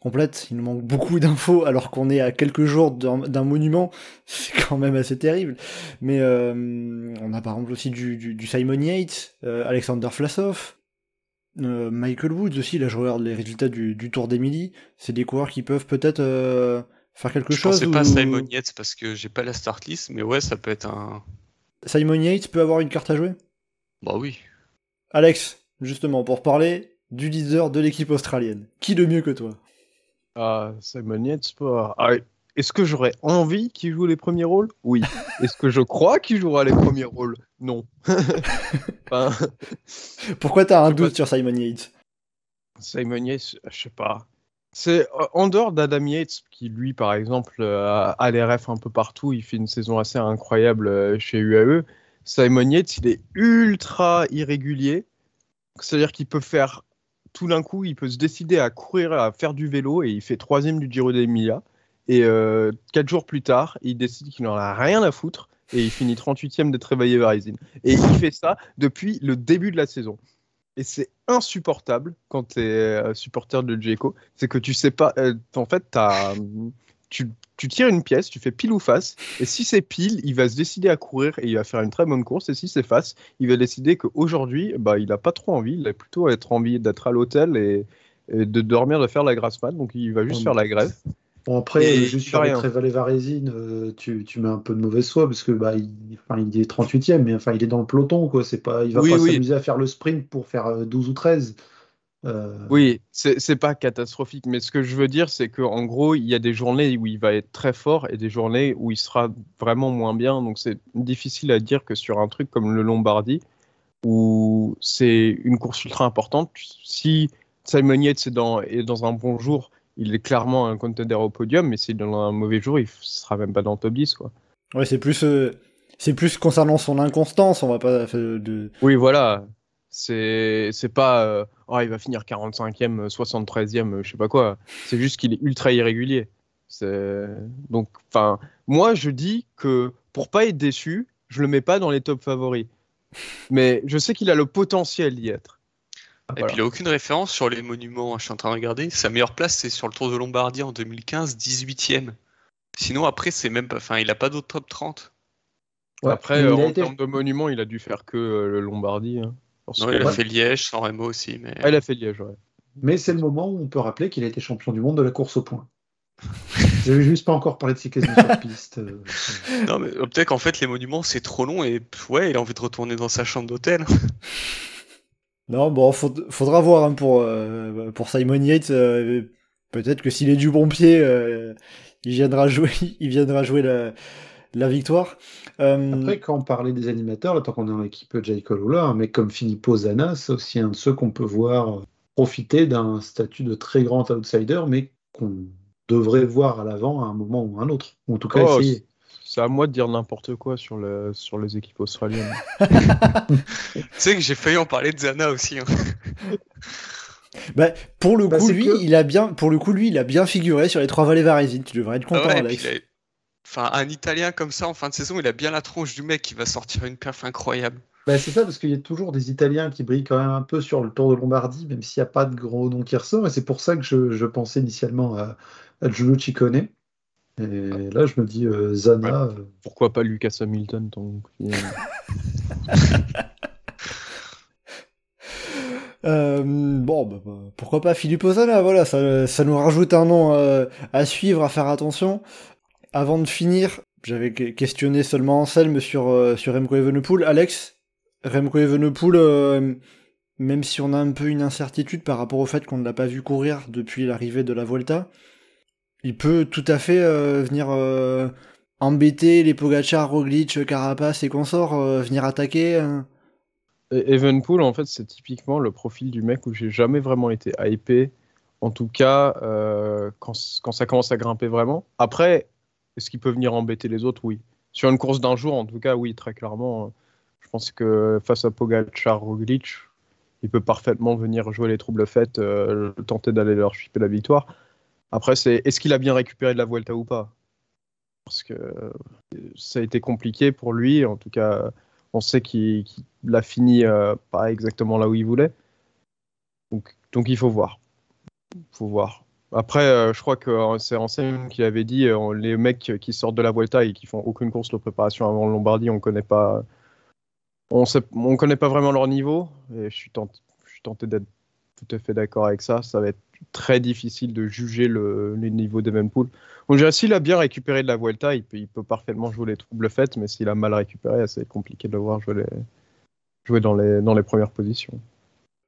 complète. Il nous manque beaucoup d'infos, alors qu'on est à quelques jours d'un monument. C'est quand même assez terrible. Mais on a par exemple aussi du, Simon Yates, Alexander Vlasov, euh, Michael Woods aussi. Là, je regarde les résultats du, du Tour d'Emily. C'est des coureurs qui peuvent peut-être euh, faire quelque Je chose. pensais pas à Simon Yates parce que j'ai pas la start list, mais ouais, ça peut être un. Simon Yates peut avoir une carte à jouer? Bah oui. Alex, justement, pour parler du leader de l'équipe australienne. Qui de mieux que toi? Ah, Simon Yates, pas. Ah, Est-ce que j'aurais envie qu'il joue les premiers rôles? Oui. Est-ce que je crois qu'il jouera les premiers rôles? Non. Enfin, Pourquoi t'as un doute pas. sur Simon Yates? Simon Yates, je sais pas. C'est euh, en dehors d'Adam Yates, qui lui, par exemple, euh, a refs un peu partout, il fait une saison assez incroyable euh, chez UAE. Simon Yates, il est ultra irrégulier. C'est-à-dire qu'il peut faire tout d'un coup, il peut se décider à courir, à faire du vélo, et il fait troisième du Giro d'Emilia. Et euh, quatre jours plus tard, il décide qu'il n'en a rien à foutre, et il finit 38e des Trevaillé Varizine. Et il fait ça depuis le début de la saison. Et c'est insupportable quand tu es supporter de Djeko, c'est que tu sais pas, euh, en fait, t'as, tu, tu tires une pièce, tu fais pile ou face, et si c'est pile, il va se décider à courir et il va faire une très bonne course, et si c'est face, il va décider qu'aujourd'hui, bah, il a pas trop envie, il a plutôt être envie d'être à l'hôtel et, et de dormir, de faire la grasse mat, donc il va juste Oh, faire la grève. Bon, après, Et euh, juste sur les rien. Tréval Varésine, euh, tu, tu mets un peu de mauvaise foi parce que bah, il, enfin, il est 38e, mais enfin, il est dans le peloton. Quoi. C'est pas, il va Oui, pas oui. s'amuser à faire le sprint pour faire euh, 12 ou 13. Euh, Oui, c'est c'est pas catastrophique, mais ce que je veux dire, c'est qu'en gros, il y a des journées où il va être très fort et des journées où il sera vraiment moins bien. Donc c'est difficile à dire que sur un truc comme le Lombardie, où c'est une course ultra importante, si Simon Yates est dans, est dans un bon jour, il est clairement un contender au podium, mais s'il est dans un mauvais jour, il ne sera même pas dans le top 10. Quoi. Ouais, c'est plus, euh, c'est plus concernant son inconstance, on va pas... euh, De... Oui, voilà. C'est pas euh, oh, il va finir 45e, 73e, euh, je sais pas quoi. C'est juste qu'il est ultra irrégulier. C'est donc enfin moi je dis que pour pas être déçu, je le mets pas dans les top favoris. Mais je sais qu'il a le potentiel d'y être. Et Voilà. puis il a aucune référence sur les monuments, hein, je suis en train de regarder. Sa meilleure place, c'est sur le Tour de Lombardie en 2015, 18ème. Sinon, après, c'est même pas. Enfin, il a pas d'autre top 30. ouais. Après euh, en été- termes de monuments, il a dû faire que euh, le Lombardie. hein. Non, que- il a Ouais. fait Liège, San Remo aussi. Mais... Ah, il a fait Liège, ouais. Mais c'est le moment où on peut rappeler qu'il a été champion du monde de la course au point. J'avais juste pas encore parlé de cyclisme sur piste. euh, Non, mais peut-être qu'en fait, les monuments, c'est trop long et ouais, il a envie de retourner dans sa chambre d'hôtel. Non, bon, faud- faudra voir hein, pour, euh, pour Simon Yates. euh, Peut-être que s'il est du bon pied, euh, il viendra jouer, il viendra jouer la, la victoire. Euh, Après, quand on parlait des animateurs, là, tant qu'on est dans l'équipe Jay Colola, un mec comme Filippo Zana, c'est aussi un de ceux qu'on peut voir profiter d'un statut de très grand outsider, mais qu'on devrait voir à l'avant à un moment ou à un autre. Ou en tout cas, Oh, essayer. C'est à moi de dire n'importe quoi sur, le, sur les équipes australiennes. tu sais que j'ai failli en parler de Zana aussi. hein. bah, pour le Bah, coup, lui, que- il a bien, pour le coup, lui, il a bien figuré sur les trois vallées varésines. Tu devrais être Ah content, ouais, Alex. a- Enfin, un Italien comme ça en fin de saison, il a bien la tronche du mec qui va sortir une perf incroyable. Bah, c'est ça, parce qu'il y a toujours des Italiens qui brillent quand même un peu sur le Tour de Lombardie, même s'il n'y a pas de gros nom qui ressort. Et c'est pour ça que je, je pensais initialement à, à Giulio Ciccone. Et là, je me dis, euh, Zana, euh, Pourquoi pas Lucas Hamilton qu'il- Euh, bon, bah, bah, pourquoi pas Philippe Ozana, voilà, ça, ça nous rajoute un nom euh, à suivre, à faire attention. Avant de finir, j'avais questionné seulement Anselme sur, euh, sur Remco Evenepoel. Alex, Remco Evenepoel, euh, même si on a un peu une incertitude par rapport au fait qu'on ne l'a pas vu courir depuis l'arrivée de la Volta, il peut tout à fait euh, venir embêter les Pogacar, Roglic, Carapace et consorts, venir attaquer. Evenpool, en fait, c'est typiquement le profil du mec où j'ai jamais vraiment été hypé. En tout cas, quand, quand, ça commence à grimper vraiment. Après, est-ce qu'il peut venir embêter les autres? Oui. Sur une course d'un jour, en tout cas, oui, très clairement. Euh, je pense que face à Pogacar Roglic, il peut parfaitement venir jouer les troubles faits, euh, tenter d'aller leur chipper la victoire. Après, c'est est-ce qu'il a bien récupéré de la Vuelta ou pas? Parce que euh, ça a été compliqué pour lui. En tout cas, on sait qu'il a fini pas exactement là où il voulait. Donc, donc il faut voir. Faut voir. Après, euh, je crois que euh, c'est Anselme qui avait dit euh, les mecs qui sortent de la Vuelta et qui font aucune course de préparation avant Lombardie, on connaît pas, on on connaît pas vraiment leur niveau. Et je suis tenté, tenté d'être tout à fait d'accord avec ça. Ça va être très difficile de juger le, les niveaux d'Evenpool. On dirait s'il a bien récupéré de la Vuelta, il peut, parfaitement jouer les troubles faits, mais s'il a mal récupéré, c'est compliqué de le voir jouer, dans, les, premières positions.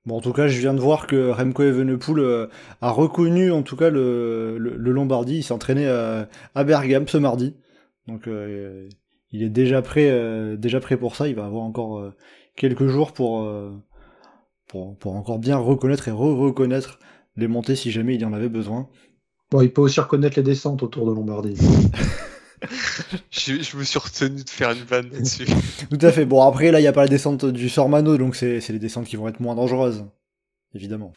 Bon, en tout cas, je viens de voir que Remco Evenepoel euh, a reconnu en tout cas le, Lombardie. Il s'est entraîné à, à, Bergame ce mardi. Donc, euh, il est déjà prêt, euh, déjà prêt pour ça. Il va avoir encore quelques jours pour, pour, pour, encore bien reconnaître et re-reconnaître les montées si jamais il y en avait besoin. Bon, il peut aussi reconnaître les descentes autour de Lombardie. je, me suis retenu de faire une vanne là-dessus. Tout à fait. Bon, après, là, il n'y a pas la descente du Sormano, donc c'est les descentes qui vont être moins dangereuses. Évidemment.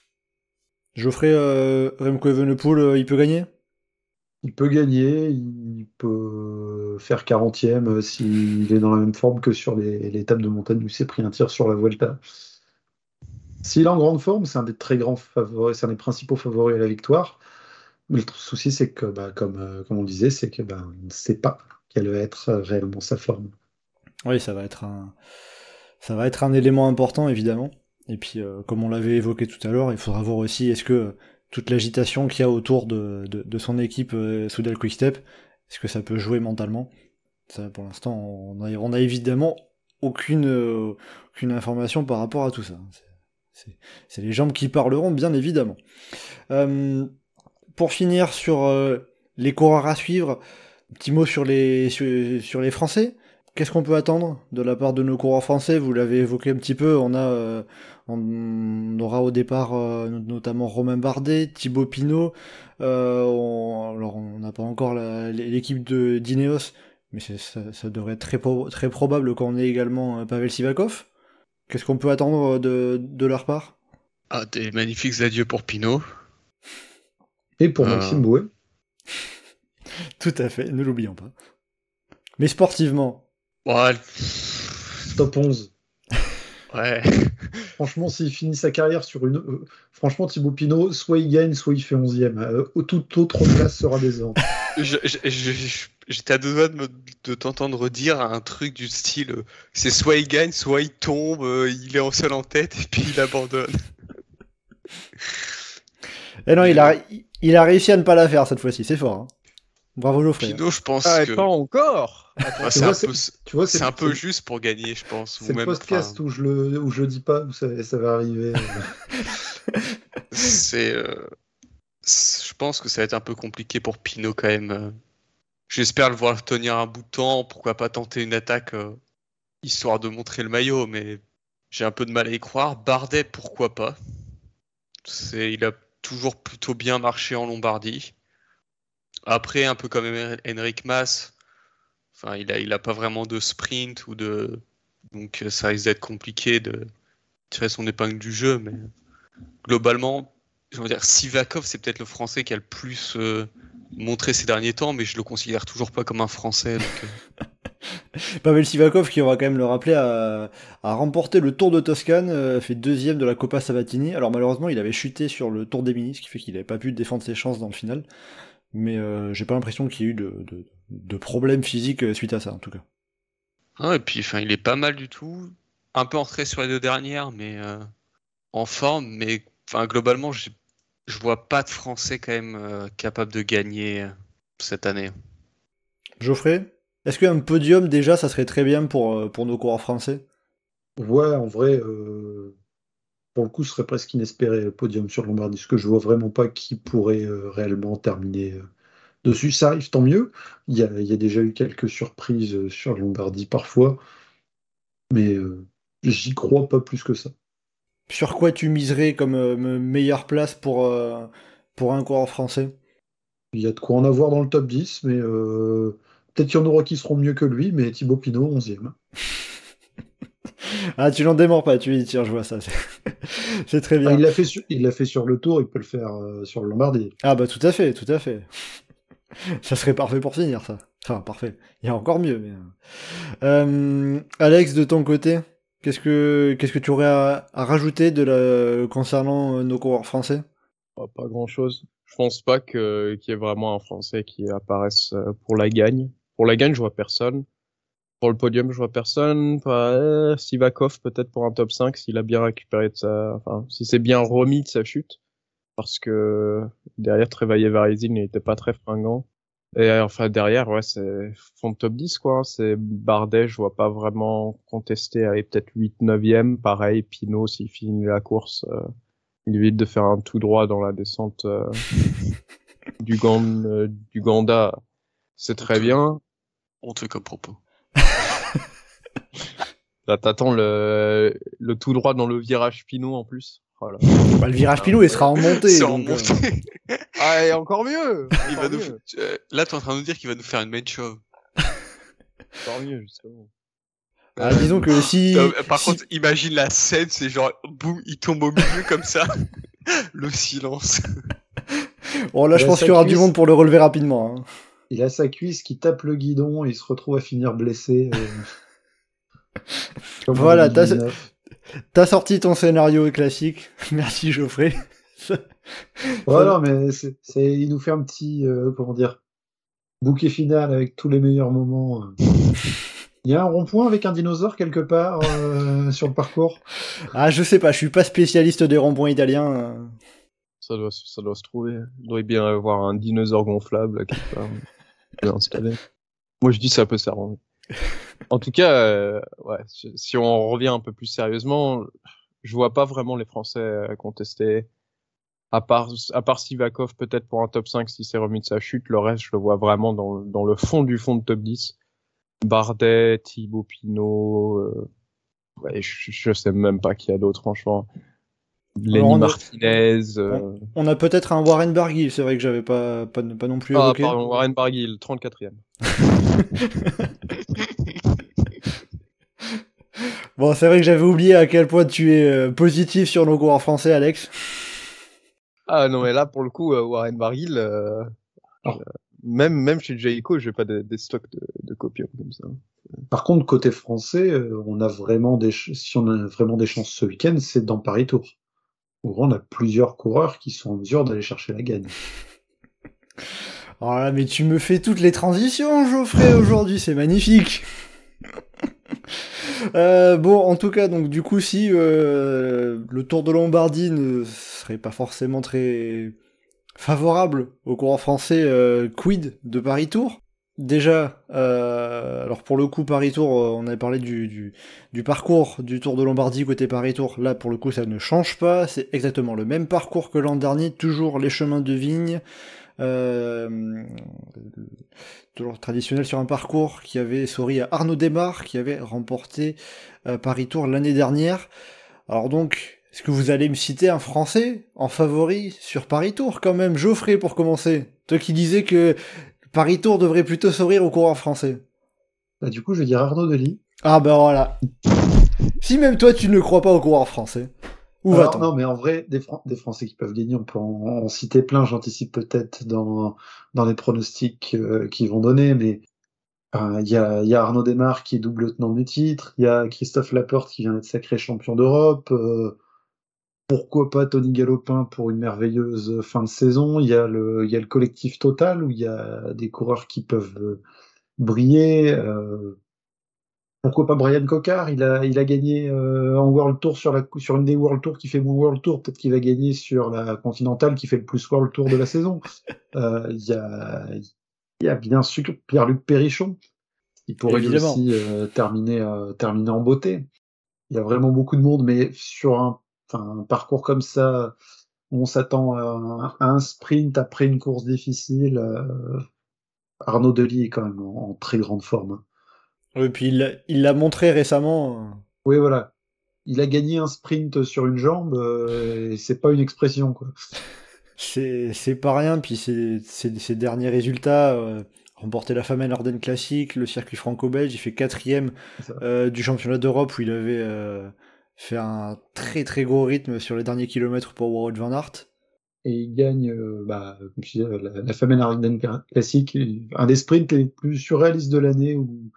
Geoffrey euh, Remco Evenepoel, euh, il peut gagner? Il peut gagner, il peut faire 40ème euh, s'il est dans la même forme que sur l'étape de montagne où il s'est pris un tir sur la Vuelta. S'il est en grande forme, c'est un des très grands favoris, c'est un des principaux favoris à la victoire. Mais le souci, c'est que, bah, comme, euh, comme on disait, c'est que bah, on ne sait pas quelle va être euh, réellement sa forme. Oui, ça va être un, ça va être un élément important, évidemment. Et puis, euh, comme on l'avait évoqué tout à l'heure, il faudra voir aussi est-ce que toute l'agitation qu'il y a autour de, de, son équipe Soudal Quickstep, est-ce que ça peut jouer mentalement? Ça, Pour l'instant, on a, on a évidemment aucune, aucune information par rapport à tout ça. Les jambes qui parleront, bien évidemment. Euh, pour finir sur euh, les coureurs à suivre, petit mot sur les, sur, les Français. Qu'est-ce qu'on peut attendre de la part de nos coureurs français? Vous l'avez évoqué un petit peu. On a, euh, on aura au départ notamment Romain Bardet, Thibaut Pinot. On, alors on n'a pas encore l'équipe de d'Ineos, mais ça, devrait être très, très probable qu'on ait également Pavel Sivakov. Qu'est-ce qu'on peut attendre de, de leur part? Ah, des magnifiques adieux pour Pinot. Et pour ah. Maxime Bouet. Tout à fait, ne l'oublions pas. Mais sportivement. Ouais. Top 11. Ouais. Franchement, s'il finit sa carrière sur une. Euh, franchement, Thibaut Pinot, soit il gagne, soit il fait 11ème. Euh, toute autre place sera décevante. J'étais à deux doigts de, de t'entendre dire un truc du style euh, c'est soit il gagne, soit il tombe, il est en seul en tête et puis il abandonne. Et non, il a, il a réussi à ne pas la faire cette fois-ci, c'est fort. Hein. Bravo Geoffrey. Pino, je pense ah, que... Pas encore C'est un, peu, tu vois, c'est un peu juste pour gagner, je pense. C'est le podcast où, je le, où je le dis pas, où ça, ça va arriver. c'est... Euh, je pense que ça va être un peu compliqué pour Pinot quand même. Euh. J'espère le voir tenir un bout de temps, pourquoi pas tenter une attaque, euh, histoire de montrer le maillot, mais j'ai un peu de mal à y croire. Bardet, pourquoi pas? C'est, Il a toujours plutôt bien marché en Lombardie. Après, un peu comme Henrik Mas, il n'a a pas vraiment de sprint ou de. Donc ça risque d'être compliqué de tirer son épingle du jeu, mais globalement, je veux dire, Sivakov, c'est peut-être le français qui a le plus euh, montré ces derniers temps, mais je le considère toujours pas comme un français. Euh. Pavel Sivakov, qui on va quand même le rappeler, a, remporté le Tour de Toscane, euh, fait deuxième de la Coppa Sabatini. Alors malheureusement, il avait chuté sur le Tour des Mini, ce qui fait qu'il n'avait pas pu défendre ses chances dans le final. Mais euh, j'ai pas l'impression qu'il y ait eu de, problèmes physiques euh, suite à ça, en tout cas. Ah, et puis enfin, il est pas mal du tout. Un peu entré sur les deux dernières, mais en forme, mais enfin, globalement, je je vois pas de Français quand même euh, capable de gagner euh, cette année. Geoffrey Est-ce qu'un podium, déjà, ça serait très bien pour, euh, pour nos coureurs français? Ouais, en vrai, euh, pour le coup, ce serait presque inespéré le podium sur Lombardie, parce que je vois vraiment pas qui pourrait euh, réellement terminer euh, dessus. Ça arrive, tant mieux. Il y a, il y a déjà eu quelques surprises euh, sur Lombardie parfois, mais euh, j'y crois pas plus que ça. Sur quoi tu miserais comme euh, me- meilleure place pour, euh, pour un coureur français? Il y a de quoi en avoir dans le top 10, mais peut-être qu'il y en aura qui seront mieux que lui, mais Thibaut Pinot, 11e. Ah, tu n'en démords pas, tu y tiens, je vois ça. C'est très bien. Ah, il l'a fait, sur- il l'a fait sur le tour, il peut le faire euh, sur le Lombardie. Ah bah tout à fait, tout à fait. Ça serait parfait pour finir ça. Enfin parfait. Il y a encore mieux. Mais... Euh, Alex, de ton côté, qu'est-ce que qu'est-ce que tu aurais à, rajouter de la... concernant euh, nos coureurs français? Pas, grand-chose. Je pense pas que qu'il y ait vraiment un Français qui apparaisse euh, pour la gagne. Pour la gagne, je vois personne. Pour le podium, je vois personne. Euh, Sivakov peut-être pour un top 5 s'il a bien récupéré de sa, enfin, si c'est bien remis de sa chute. Parce que derrière Trevaillé Varizil n'était pas très fringant. Et euh, enfin derrière, ouais, c'est fond de top 10 quoi. C'est Bardet, je vois pas vraiment contester. Allez, peut-être 8 9e. Pareil, Pinot s'il finit la course. euh, il évite de faire un tout droit dans la descente euh, du, euh, du Ganda. C'est très bien. Honteux comme propos. Là, t'attends le, le tout droit dans le virage Pinot en plus. Voilà. bah, Le virage Pinot, il sera en montée. C'est en euh, montée. Ah, et encore mieux Il va Encore nous... mieux, euh, Là, t'es en train de nous dire qu'il va nous faire une main show. encore mieux, justement. ah, disons que si. Par si- contre, imagine la scène, c'est genre, boum, il tombe au milieu comme ça. Le silence. Bon, là, je pense qu'il y aura du monde pour le relever rapidement. hein. Il a sa cuisse qui tape le guidon et il se retrouve à finir blessé. euh, Voilà, t'as- 2019. T'as sorti ton scénario classique. Merci Geoffrey. Voilà, mais c'est, il nous fait un petit, euh, comment dire, bouquet final avec tous les meilleurs moments. euh. Il y a un rond-point avec un dinosaure quelque part euh, sur le parcours? Ah, je sais pas, je suis pas spécialiste des ronds-points italiens. Ça doit, se- ça doit se trouver. Il doit bien y avoir un dinosaure gonflable quelque part. Moi, je dis ça peut s'arranger. En tout cas, euh, ouais, si si on revient un peu plus sérieusement, je vois pas vraiment les Français euh, contester. À part, à part Sivakov, peut-être pour un top 5 s'il s'est remis de sa chute, le reste, je le vois vraiment dans, le- dans le fond du fond de top 10. Bardet, Thibaut Pinot, euh, ouais, je, je sais même pas qui y a d'autre, franchement. Lenny a- Martinez, euh, On a peut-être un Warren Barguil, c'est vrai que j'avais pas, pas, pas non plus Ah, évoqué. pardon, Warren Barguil, 34e. Bon, c'est vrai que j'avais oublié à quel point tu es euh, positif sur nos coureurs français, Alex. Ah non, mais là, pour le coup, euh, Warren Barguil, euh, euh, même, même chez Jayco, j'ai pas de- des stocks de, de copium comme ça. Par contre, côté français, euh, on a vraiment des, si on a vraiment des chances ce week-end, c'est dans Paris Tour. Où on a plusieurs coureurs qui sont en mesure d'aller chercher la gagne. Oh là, mais tu me fais toutes les transitions, Geoffrey, aujourd'hui, c'est magnifique. Euh, bon, en tout cas, donc du coup, si euh, le Tour de Lombardie ne serait pas forcément très favorable au coureur français, euh, quid de Paris Tour? Déjà, alors pour le coup, Paris Tour, on avait parlé du parcours du Tour de Lombardie côté Paris Tour. Là, pour le coup, ça ne change pas. C'est exactement le même parcours que l'an dernier, toujours les chemins de vigne. Euh, toujours traditionnel sur un parcours qui avait souri à Arnaud Desmar, qui avait remporté euh, Paris Tour l'année dernière. Alors donc, est-ce que vous allez me citer un Français en favori sur Paris Tour quand même Geoffrey pour commencer? Toi qui disais que Paris Tour devrait plutôt sourire aux coureurs français. Bah, du coup, je vais dire Arnaud Delis. Ah ben voilà. Si même toi tu ne crois pas aux coureurs français, où Alors, va-t-on? non, mais en vrai, des, Fran- des Français qui peuvent gagner, on peut en, en citer plein. J'anticipe peut-être dans, dans les pronostics euh, qu'ils vont donner, mais euh, il y, a, y a Arnaud Desmar qui est double tenant du titre, il y a Christophe Laporte qui vient d'être sacré champion d'Europe. euh, pourquoi pas Tony Galopin pour une merveilleuse fin de saison Il y a le, il y a le collectif total où il y a des coureurs qui peuvent euh, briller. euh, Pourquoi pas Brian Cocard? Il a, il a gagné euh, en World Tour sur, la, sur une des World Tour qui fait moins World Tour. Peut-être qu'il va gagner sur la Continentale qui fait le plus World Tour de la saison. Euh, Il y, a, y a bien sûr Pierre-Luc Perrichon. Il pourrait lui aussi euh, terminer, euh, terminer en beauté. Il y a vraiment beaucoup de monde, mais sur un, un parcours comme ça, on s'attend à, un- à un sprint après une course difficile. euh, Arnaud Delis est quand même en, en très grande forme. Hein. Et puis il l'a- montré récemment. euh, Oui, voilà. Il a gagné un sprint sur une jambe, euh, c'est pas une expression, quoi. C'est pas rien, puis ses, derniers résultats, euh, remporter la Famenne Ardennes Classique, le circuit franco-belge, il fait quatrième euh, du championnat d'Europe où il avait euh, fait un très très gros rythme sur les derniers kilomètres pour Wout van Aert. Et il gagne, euh, bah, la, la Famenne Ardennes classique, un des sprints les plus surréalistes de l'année où,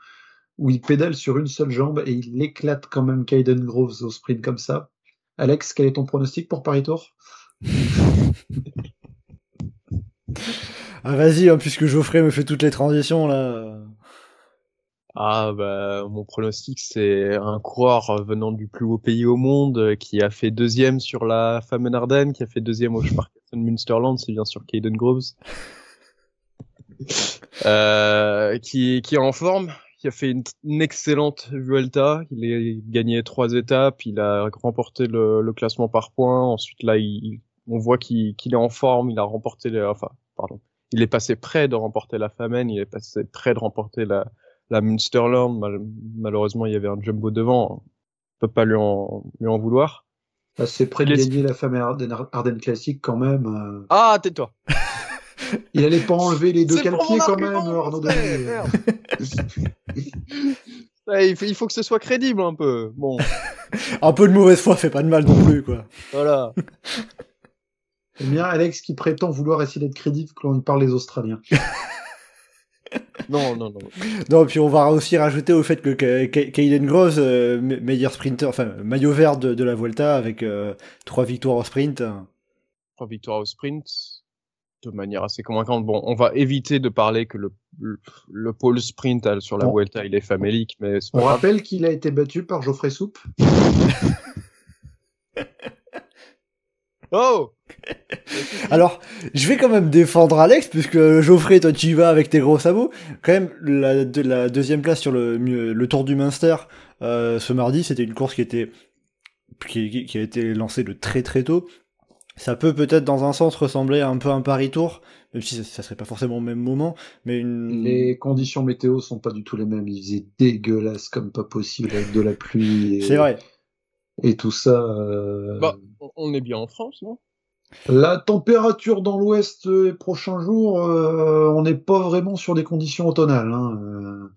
où il pédale sur une seule jambe et il éclate quand même Kaiden Groves au sprint comme ça. Alex, quel est ton pronostic pour Paris Tour? Ah vas-y, hein, puisque Geoffrey me fait toutes les transitions là. Ah bah mon pronostic c'est un coureur venant du plus haut pays au monde euh, qui a fait deuxième sur la Famenne Ardennes, qui a fait deuxième au Sparkassen Münsterland, c'est bien sûr Caden Groves, euh, qui qui est en forme, qui a fait une, une excellente Vuelta, il a gagné trois étapes, il a remporté le, le classement par points, ensuite là il, on voit qu'il est en forme, il a remporté, les, enfin pardon, il est passé près de remporter la Famenne, il est passé près de remporter la la Münsterland, mal- malheureusement, il y avait un jumbo devant. On peut pas lui en, lui en vouloir. Bah, C'est près de gagner la Famenne Ardennes, Ardennes classique quand même. euh. Ah, tais-toi. Il allait pas enlever les deux mon quand même, Arnaud ouais. Ouais, il, faut, il faut que ce soit crédible un peu. Bon, Un peu de mauvaise foi fait pas de mal non plus quoi. voilà. J'aime bien Alex qui prétend vouloir essayer d'être crédible quand il parle des Australiens. Non, non, non. Non, puis on va aussi rajouter au fait que Ka- Ka- Kaden Gross, euh, me- meilleur sprinter, enfin maillot vert de, de la Vuelta avec euh, trois victoires au sprint. Trois victoires au sprint, de manière assez convaincante. Bon, on va éviter de parler que le, le, le pôle sprint euh, sur la Bon. Vuelta, il est famélique, mais c'est pas On grave. rappelle qu'il a été battu par Geoffrey Soupe. Oh Alors, je vais quand même défendre Alex, puisque Geoffrey, toi tu y vas avec tes gros sabots. Quand même, la, de- la deuxième place sur le, le Tour du Munster euh, ce mardi, c'était une course qui était qui, qui- qui a été lancée de très très tôt. Ça peut peut-être dans un sens ressembler un peu à un Paris Tour, même si ça, ça serait pas forcément au même moment, mais une... Les conditions météo sont pas du tout les mêmes. Il faisait dégueulasse comme pas possible avec de la pluie et, C'est vrai. et tout ça. euh, Bah, on- est bien en France, non? La température dans l'ouest euh, les prochains jours, euh, on n'est pas vraiment sur des conditions automnales. Hein. euh.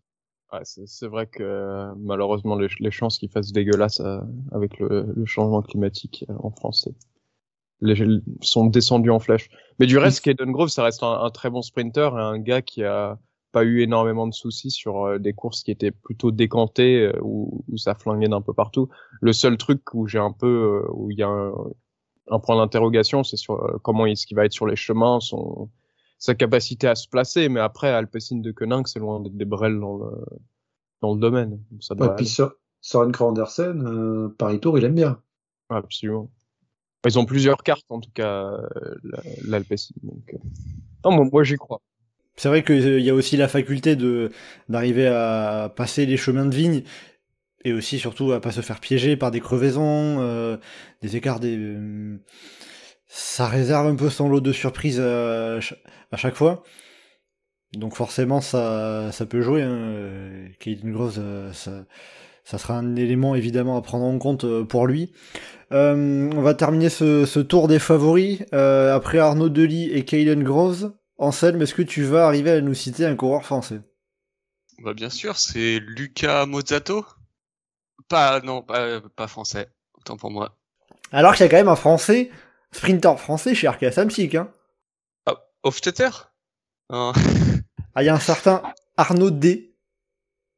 Ouais, c'est c'est vrai que malheureusement les, les chances qu'il fasse dégueulasse euh, avec le, le changement climatique euh, en France c'est- les, sont descendus en flèche. Mais du reste, Caden Grove, ça reste un, un très bon sprinter et un gars qui a pas eu énormément de soucis sur euh, des courses qui étaient plutôt décantées euh, où, où ça flinguait d'un peu partout. Le seul truc où j'ai un peu euh, où il y a un, un point d'interrogation, c'est sur euh, comment est-ce qu'il va être sur les chemins, son sa capacité à se placer. Mais après, Alpecin de Koenig, c'est loin d'être des brels dans le dans le domaine. Donc ça Ouais, doit puis. Sø- Søren Kragh Andersen, Paris Tour, il aime bien. Absolument. Ils ont plusieurs cartes, en tout cas, euh, la- l'Alpecin. Euh, non, moi, j'y crois. C'est vrai qu'il y a aussi la faculté d'arriver à passer les chemins de vigne et aussi surtout à pas se faire piéger par des crevaisons, euh, des écarts des euh, ça réserve un peu son lot de surprises à, ch- à chaque fois. Donc forcément ça ça peut jouer hein. euh, Caden Gross euh, ça ça sera un élément évidemment à prendre en compte euh, pour lui. Euh, on va terminer ce, ce tour des favoris. Euh, après Arnaud Delis et Caden Groves, Anselme, est-ce que tu vas arriver à nous citer un coureur français? Bah bien sûr, c'est Luca Mozzato. Pas non, pas, pas français. Autant pour moi. Alors qu'il y a quand même un français, sprinter français chez Arkea Samsic. Hein. Hofstetter? Hein, Ah, il y a un certain Arnaud D.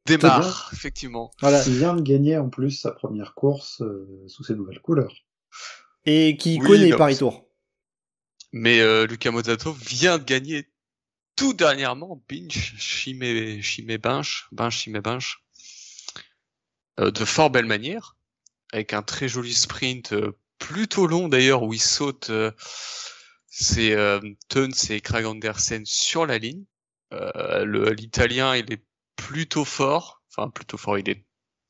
Démarre, effectivement. Voilà. Il vient de gagner en plus sa première course euh, sous ses nouvelles couleurs. Et qui Oui, connaît Paris Tour. Mais euh, Luca Mozzato vient de gagner tout dernièrement Binge, Chimé, Chimé Binge, Binge, Chimé Binge. euh, de fort belle manière, avec un très joli sprint euh, plutôt long d'ailleurs où il saute euh, c'est euh, Tuns et Craig Andersen sur la ligne. Euh, le- L'italien il est plutôt fort, enfin plutôt fort, il est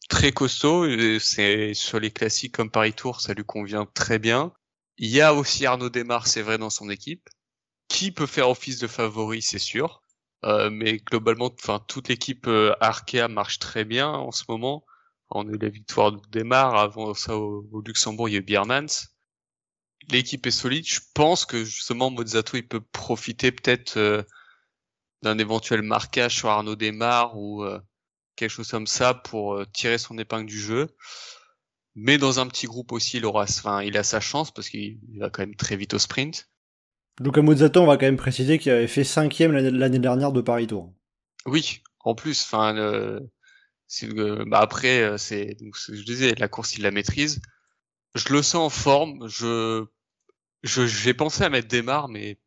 très costaud. C'est sur les classiques comme Paris Tour, ça lui convient très bien. Il y a aussi Arnaud Desmar, c'est vrai, dans son équipe, qui peut faire office de favori, c'est sûr. Euh, mais globalement, enfin toute l'équipe euh, Arkea marche très bien en ce moment. On a eu la victoire de Desmar, avant ça au, au Luxembourg, il y a eu Biermans. L'équipe est solide. Je pense que justement Mozzato il peut profiter peut-être euh, d'un éventuel marquage sur Arnaud Desmar ou euh, quelque chose comme ça pour euh, tirer son épingle du jeu. Mais dans un petit groupe aussi, il aura, enfin, il a sa chance parce qu'il il va quand même très vite au sprint. Luca Mozzato, on va quand même préciser qu'il avait fait cinquième l'année dernière de Paris Tour. Oui, en plus, enfin, euh, bah après, euh, c'est, je disais, la course, il la maîtrise. Je le sens en forme. Je, je, j'ai pensé à mettre Desmar, mais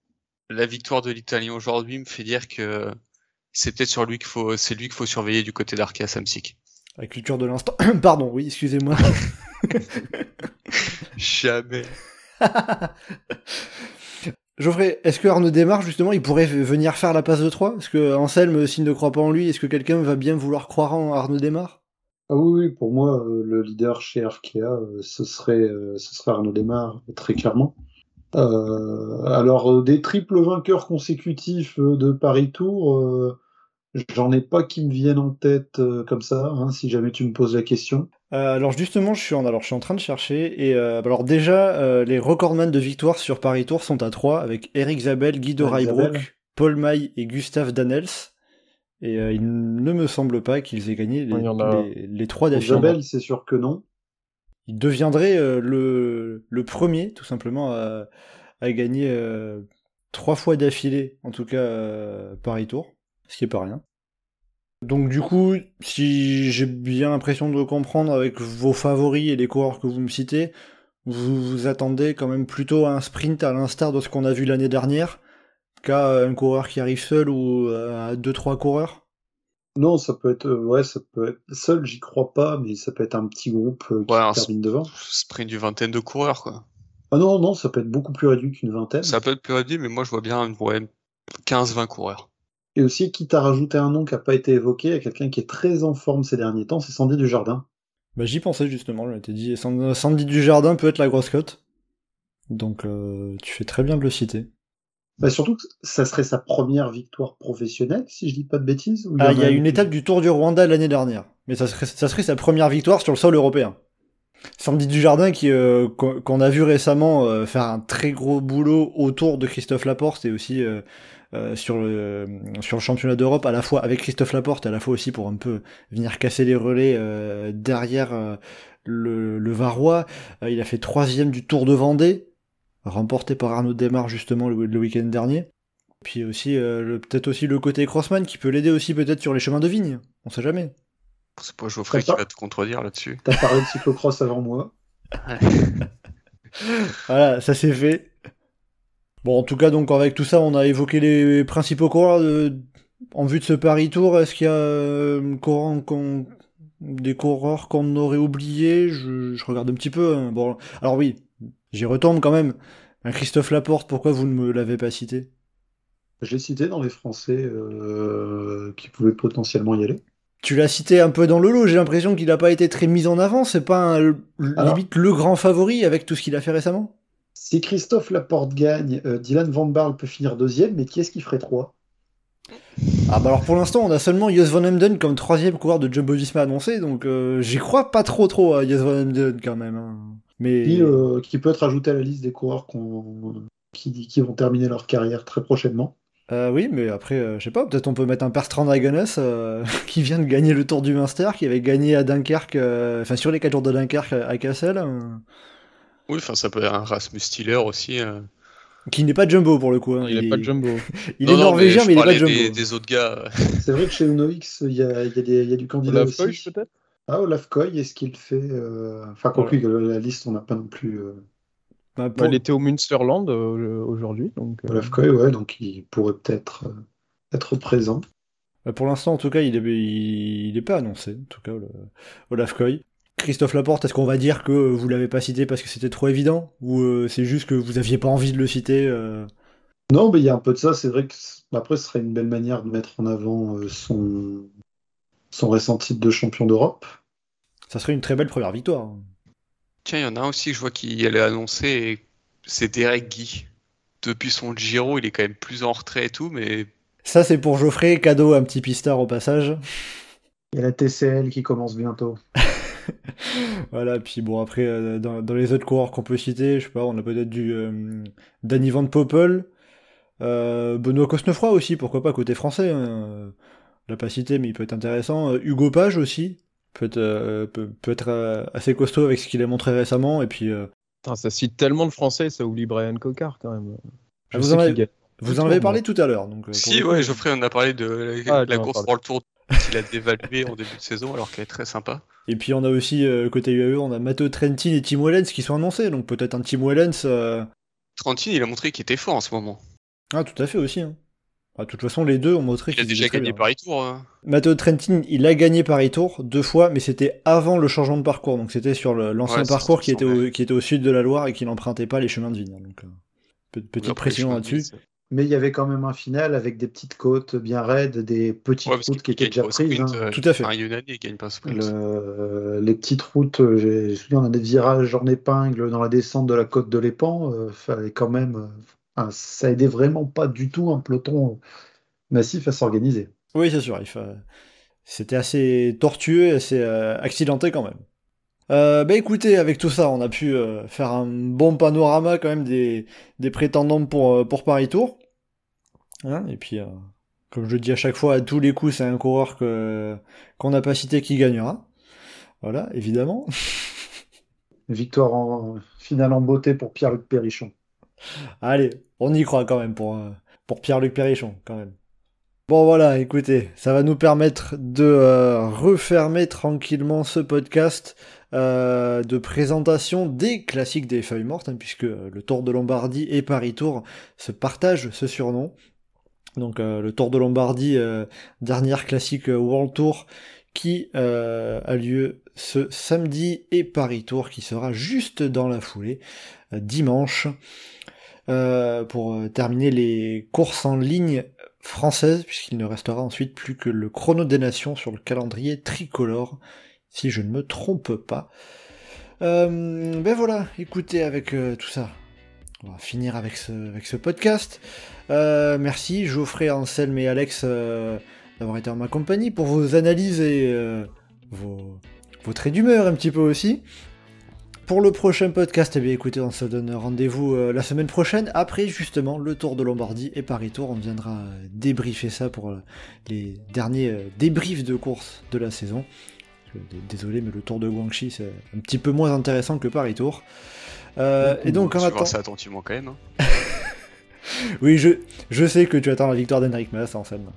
la victoire de l'Italien aujourd'hui me fait dire que c'est peut-être sur lui qu'il faut, c'est lui qu'il faut surveiller du côté d'Arkea Samsic. La culture de l'instant. Pardon, oui, excusez-moi. Jamais. Geoffrey, est-ce que Arnaud Desmar, justement, il pourrait venir faire la passe de 3 Est-ce que Anselme, s'il ne croit pas en lui, est-ce que quelqu'un va bien vouloir croire en Arnaud Desmar? Ah oui, oui, pour moi, euh, le leader chez Arkea, euh, ce serait, euh, ce serait Arnaud Desmar, très clairement. Euh, alors, euh, des triples vainqueurs consécutifs euh, de Paris Tour, euh, j'en ai pas qui me viennent en tête euh, comme ça, hein, si jamais tu me poses la question. Euh, alors justement, je suis en, alors je suis en train de chercher et euh, alors déjà euh, les recordman de victoire sur Paris Tour sont à 3 avec Eric Zabel, Guido Zabel. Raibrock, Paul May et Gustave Danels. Et euh, il ne me semble pas qu'ils aient gagné les, Il y en a- les, les trois d'affilée. Isabelle, c'est sûr que non. Il deviendrait euh, le, premier, tout simplement, à, gagner euh, trois fois d'affilée, en tout cas euh, Paris Tour, ce qui est pas rien. Donc du coup, si j'ai bien l'impression de comprendre avec vos favoris et les coureurs que vous me citez, vous vous attendez quand même plutôt à un sprint à l'instar de ce qu'on a vu l'année dernière, qu'à un coureur qui arrive seul ou à deux trois coureurs. Non, ça peut être, euh, ouais, ça peut être seul, j'y crois pas, mais ça peut être un petit groupe euh, qui Ouais, un termine devant. Sprint du vingtaine de coureurs, quoi. Ah non, non, ça peut être beaucoup plus réduit qu'une vingtaine. Ça peut être plus réduit, mais moi, je vois bien, ouais, 15-20 coureurs. Et aussi, quitte à rajouter un nom qui n'a pas été évoqué, il y a quelqu'un qui est très en forme ces derniers temps, c'est Sandy Dujardin. Bah, j'y pensais justement, je m'étais dit, Sand- Sandy Dujardin peut être la grosse cote. Donc euh, tu fais très bien de le citer. Bah, surtout que ça serait sa première victoire professionnelle, si je dis pas de bêtises. ou Ah, il y a une étape du Tour du Rwanda l'année dernière. Mais ça serait, ça serait sa première victoire sur le sol européen. Sandy Dujardin qui euh, qu'on a vu récemment euh, faire un très gros boulot autour de Christophe Laporte et aussi euh, sur le sur le championnat d'Europe à la fois avec Christophe Laporte à la fois aussi pour un peu venir casser les relais derrière le, le Varois. Il a fait troisième du Tour de Vendée, remporté par Arnaud Desmar justement le, le week-end dernier. Puis aussi euh, peut-être aussi le côté crossman qui peut l'aider aussi peut-être sur les chemins de vigne. On sait jamais. C'est pas Geoffrey qui va te contredire là-dessus. T'as parlé de cyclocross avant moi. Voilà, ça c'est fait. Bon, en tout cas, donc avec tout ça, on a évoqué les principaux coureurs de- en vue de ce Paris Tour. Est-ce qu'il y a euh, courant qu'on- des coureurs qu'on aurait oubliés? Je, je regarde un petit peu. hein. Bon, alors oui, j'y retombe quand même. Un Christophe Laporte, pourquoi vous ne me l'avez pas cité? J'ai cité dans les Français euh, qui pouvaient potentiellement y aller. Tu l'as cité un peu dans le lot. J'ai l'impression qu'il n'a pas été très mis en avant. C'est pas un- Alors- limite le grand favori avec tout ce qu'il a fait récemment? Si Christophe Laporte gagne, euh, Dylan Van Barle peut finir deuxième, mais qui est-ce qui ferait trois? Ah bah alors pour l'instant on a seulement Jos Van Emden comme troisième coureur de Jumbo Visma annoncé, donc euh, j'y crois pas trop trop à Jos Van Emden quand même. hein. Mais qui, euh, qui peut être ajouté à la liste des coureurs qui, qui vont terminer leur carrière très prochainement. euh, oui, mais après euh, je sais pas, peut-être on peut mettre un Bertrand Dragones euh, qui vient de gagner le Tour du Munster, qui avait gagné à Dunkerque, euh, enfin sur les 4 jours de Dunkerque à euh, Oui, enfin, ça peut être un Rasmus Stiller aussi. euh. qui n'est pas Jumbo pour le coup. hein. Il est pas jumbo. il Non, est non, norvégien mais, il est pas Jumbo. Des, des autres gars. C'est vrai que chez Uno X, il y a, il y a des- il y a du candidat Olaf aussi. Peut-être? Ah, Olaf Koy, est-ce qu'il fait euh, Enfin, compris que la liste, on n'a pas non plus. euh, Bah, Bah, Il était au Münsterland euh, aujourd'hui. Donc, euh, Olaf Koy, ouais, donc il pourrait peut-être euh, être présent. Bah, pour l'instant, en tout cas, il est, il, est pas annoncé, en tout cas, au LAFCOI. Christophe Laporte, est-ce qu'on va dire que vous l'avez pas cité parce que c'était trop évident Ou euh, c'est juste que vous aviez pas envie de le citer euh? Non, mais il y a un peu de ça. C'est vrai que après, ce serait une belle manière de mettre en avant euh, son, son récent titre de champion d'Europe. Ça serait une très belle première victoire. Tiens, il y en a un aussi que je vois qui allait annoncer, c'est Derek Guy. Depuis son Giro, il est quand même plus en retrait et tout, mais. Ça, c'est pour Geoffrey, cadeau, un petit pistard au passage. Il y a la TCL qui commence bientôt. voilà, puis bon, après, euh, dans, les autres coureurs qu'on peut citer, je sais pas, on a peut-être du euh, Danny Van Poppel, euh, Benoît Cosnefroy aussi, pourquoi pas, côté français. Hein. L'a pas cité, mais il peut être intéressant. Hugo Page aussi, peut être, peut, être assez costaud avec ce qu'il a montré récemment, et puis. ça cite tellement de français, ça oublie Brian Cocard quand même. vous en, avez, vous en avez parlé tout à l'heure. Donc, si, ouais, Geoffrey, on a parlé de la, ah, course pour le tour qu'il a dévalué en début de saison alors qu'elle est très sympa. Et puis on a aussi euh, côté UAE, on a Matteo Trentin et Tim Wellens qui sont annoncés, donc peut-être un Tim Wellens. Euh... Trentin, il a montré qu'il était fort en ce moment. Ah, tout à fait aussi. Hein. Ah, de toute façon, les deux ont montré qu'il a déjà gagné Paris Tour. Hein. Matteo Trentin, il a gagné Paris Tour deux fois, mais c'était avant le changement de parcours, donc c'était sur l'ancien parcours qui était, au, qui était au sud de la Loire et qui n'empruntait pas les chemins de Vigne. Donc, euh, petite pression là-dessus mais il y avait quand même un final avec des petites côtes bien raides, des petites routes qui étaient déjà prises. Hein. Euh, Tout à fait. gagne pas les petites routes, euh, j'ai souviens, on a des virages en épingle dans la descente de la côte de l'Épan. Euh, fallait quand même, ça aidait vraiment pas du tout un peloton massif à s'organiser. Oui, c'est sûr. C'était assez tortueux, assez accidenté quand même. bah écoutez, avec tout ça, on a pu faire un bon panorama quand même des, des prétendants pour, pour Paris Tour. Hein, et puis, euh, comme je dis à chaque fois, à tous les coups, c'est un coureur que qu'on n'a pas cité qui gagnera. Voilà, évidemment. Victoire en finale en beauté pour Pierre-Luc Perrichon. Allez, on y croit quand même pour, euh, pour Pierre-Luc Perrichon, quand même. Bon voilà, écoutez, ça va nous permettre de euh, refermer tranquillement ce podcast de présentation des classiques des feuilles mortes, hein, puisque le Tour de Lombardie et Paris Tour se partagent ce surnom. Donc euh, le Tour de Lombardie, euh, dernière classique euh, World Tour, qui a lieu ce samedi, et Paris Tour qui sera juste dans la foulée, dimanche, pour terminer les courses en ligne françaises, puisqu'il ne restera ensuite plus que le chrono des nations sur le calendrier tricolore, si je ne me trompe pas. ben voilà, écoutez, avec tout ça, on va finir avec ce, podcast. Euh, merci Geoffrey, Anselme et Alex euh, d'avoir été en ma compagnie pour vos analyses et euh, vos, traits d'humeur un petit peu aussi. Pour le prochain podcast, eh bien écoutez, on se donne rendez-vous la semaine prochaine, après justement le Tour de Lombardie et Paris Tour. On viendra débriefer ça pour les derniers débriefs de course de la saison. Désolé, mais le Tour de Guangxi c'est un petit peu moins intéressant que Paris Tour. et donc en attendant... ça attentivement quand même. Hein. oui, je, je sais que tu attends la victoire d'Henrik Mas, Anselme.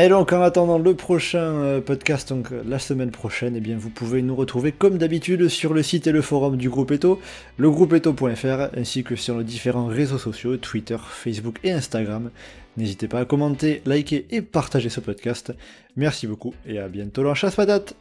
Et donc, en attendant le prochain euh, podcast, donc euh, la semaine prochaine, eh bien, vous pouvez nous retrouver comme d'habitude sur le site et le forum du groupe Eto, legroupeeto.fr, ainsi que sur nos différents réseaux sociaux, Twitter, Facebook et Instagram. N'hésitez pas à commenter, liker et partager ce podcast. Merci beaucoup et à bientôt dans Chasse Patate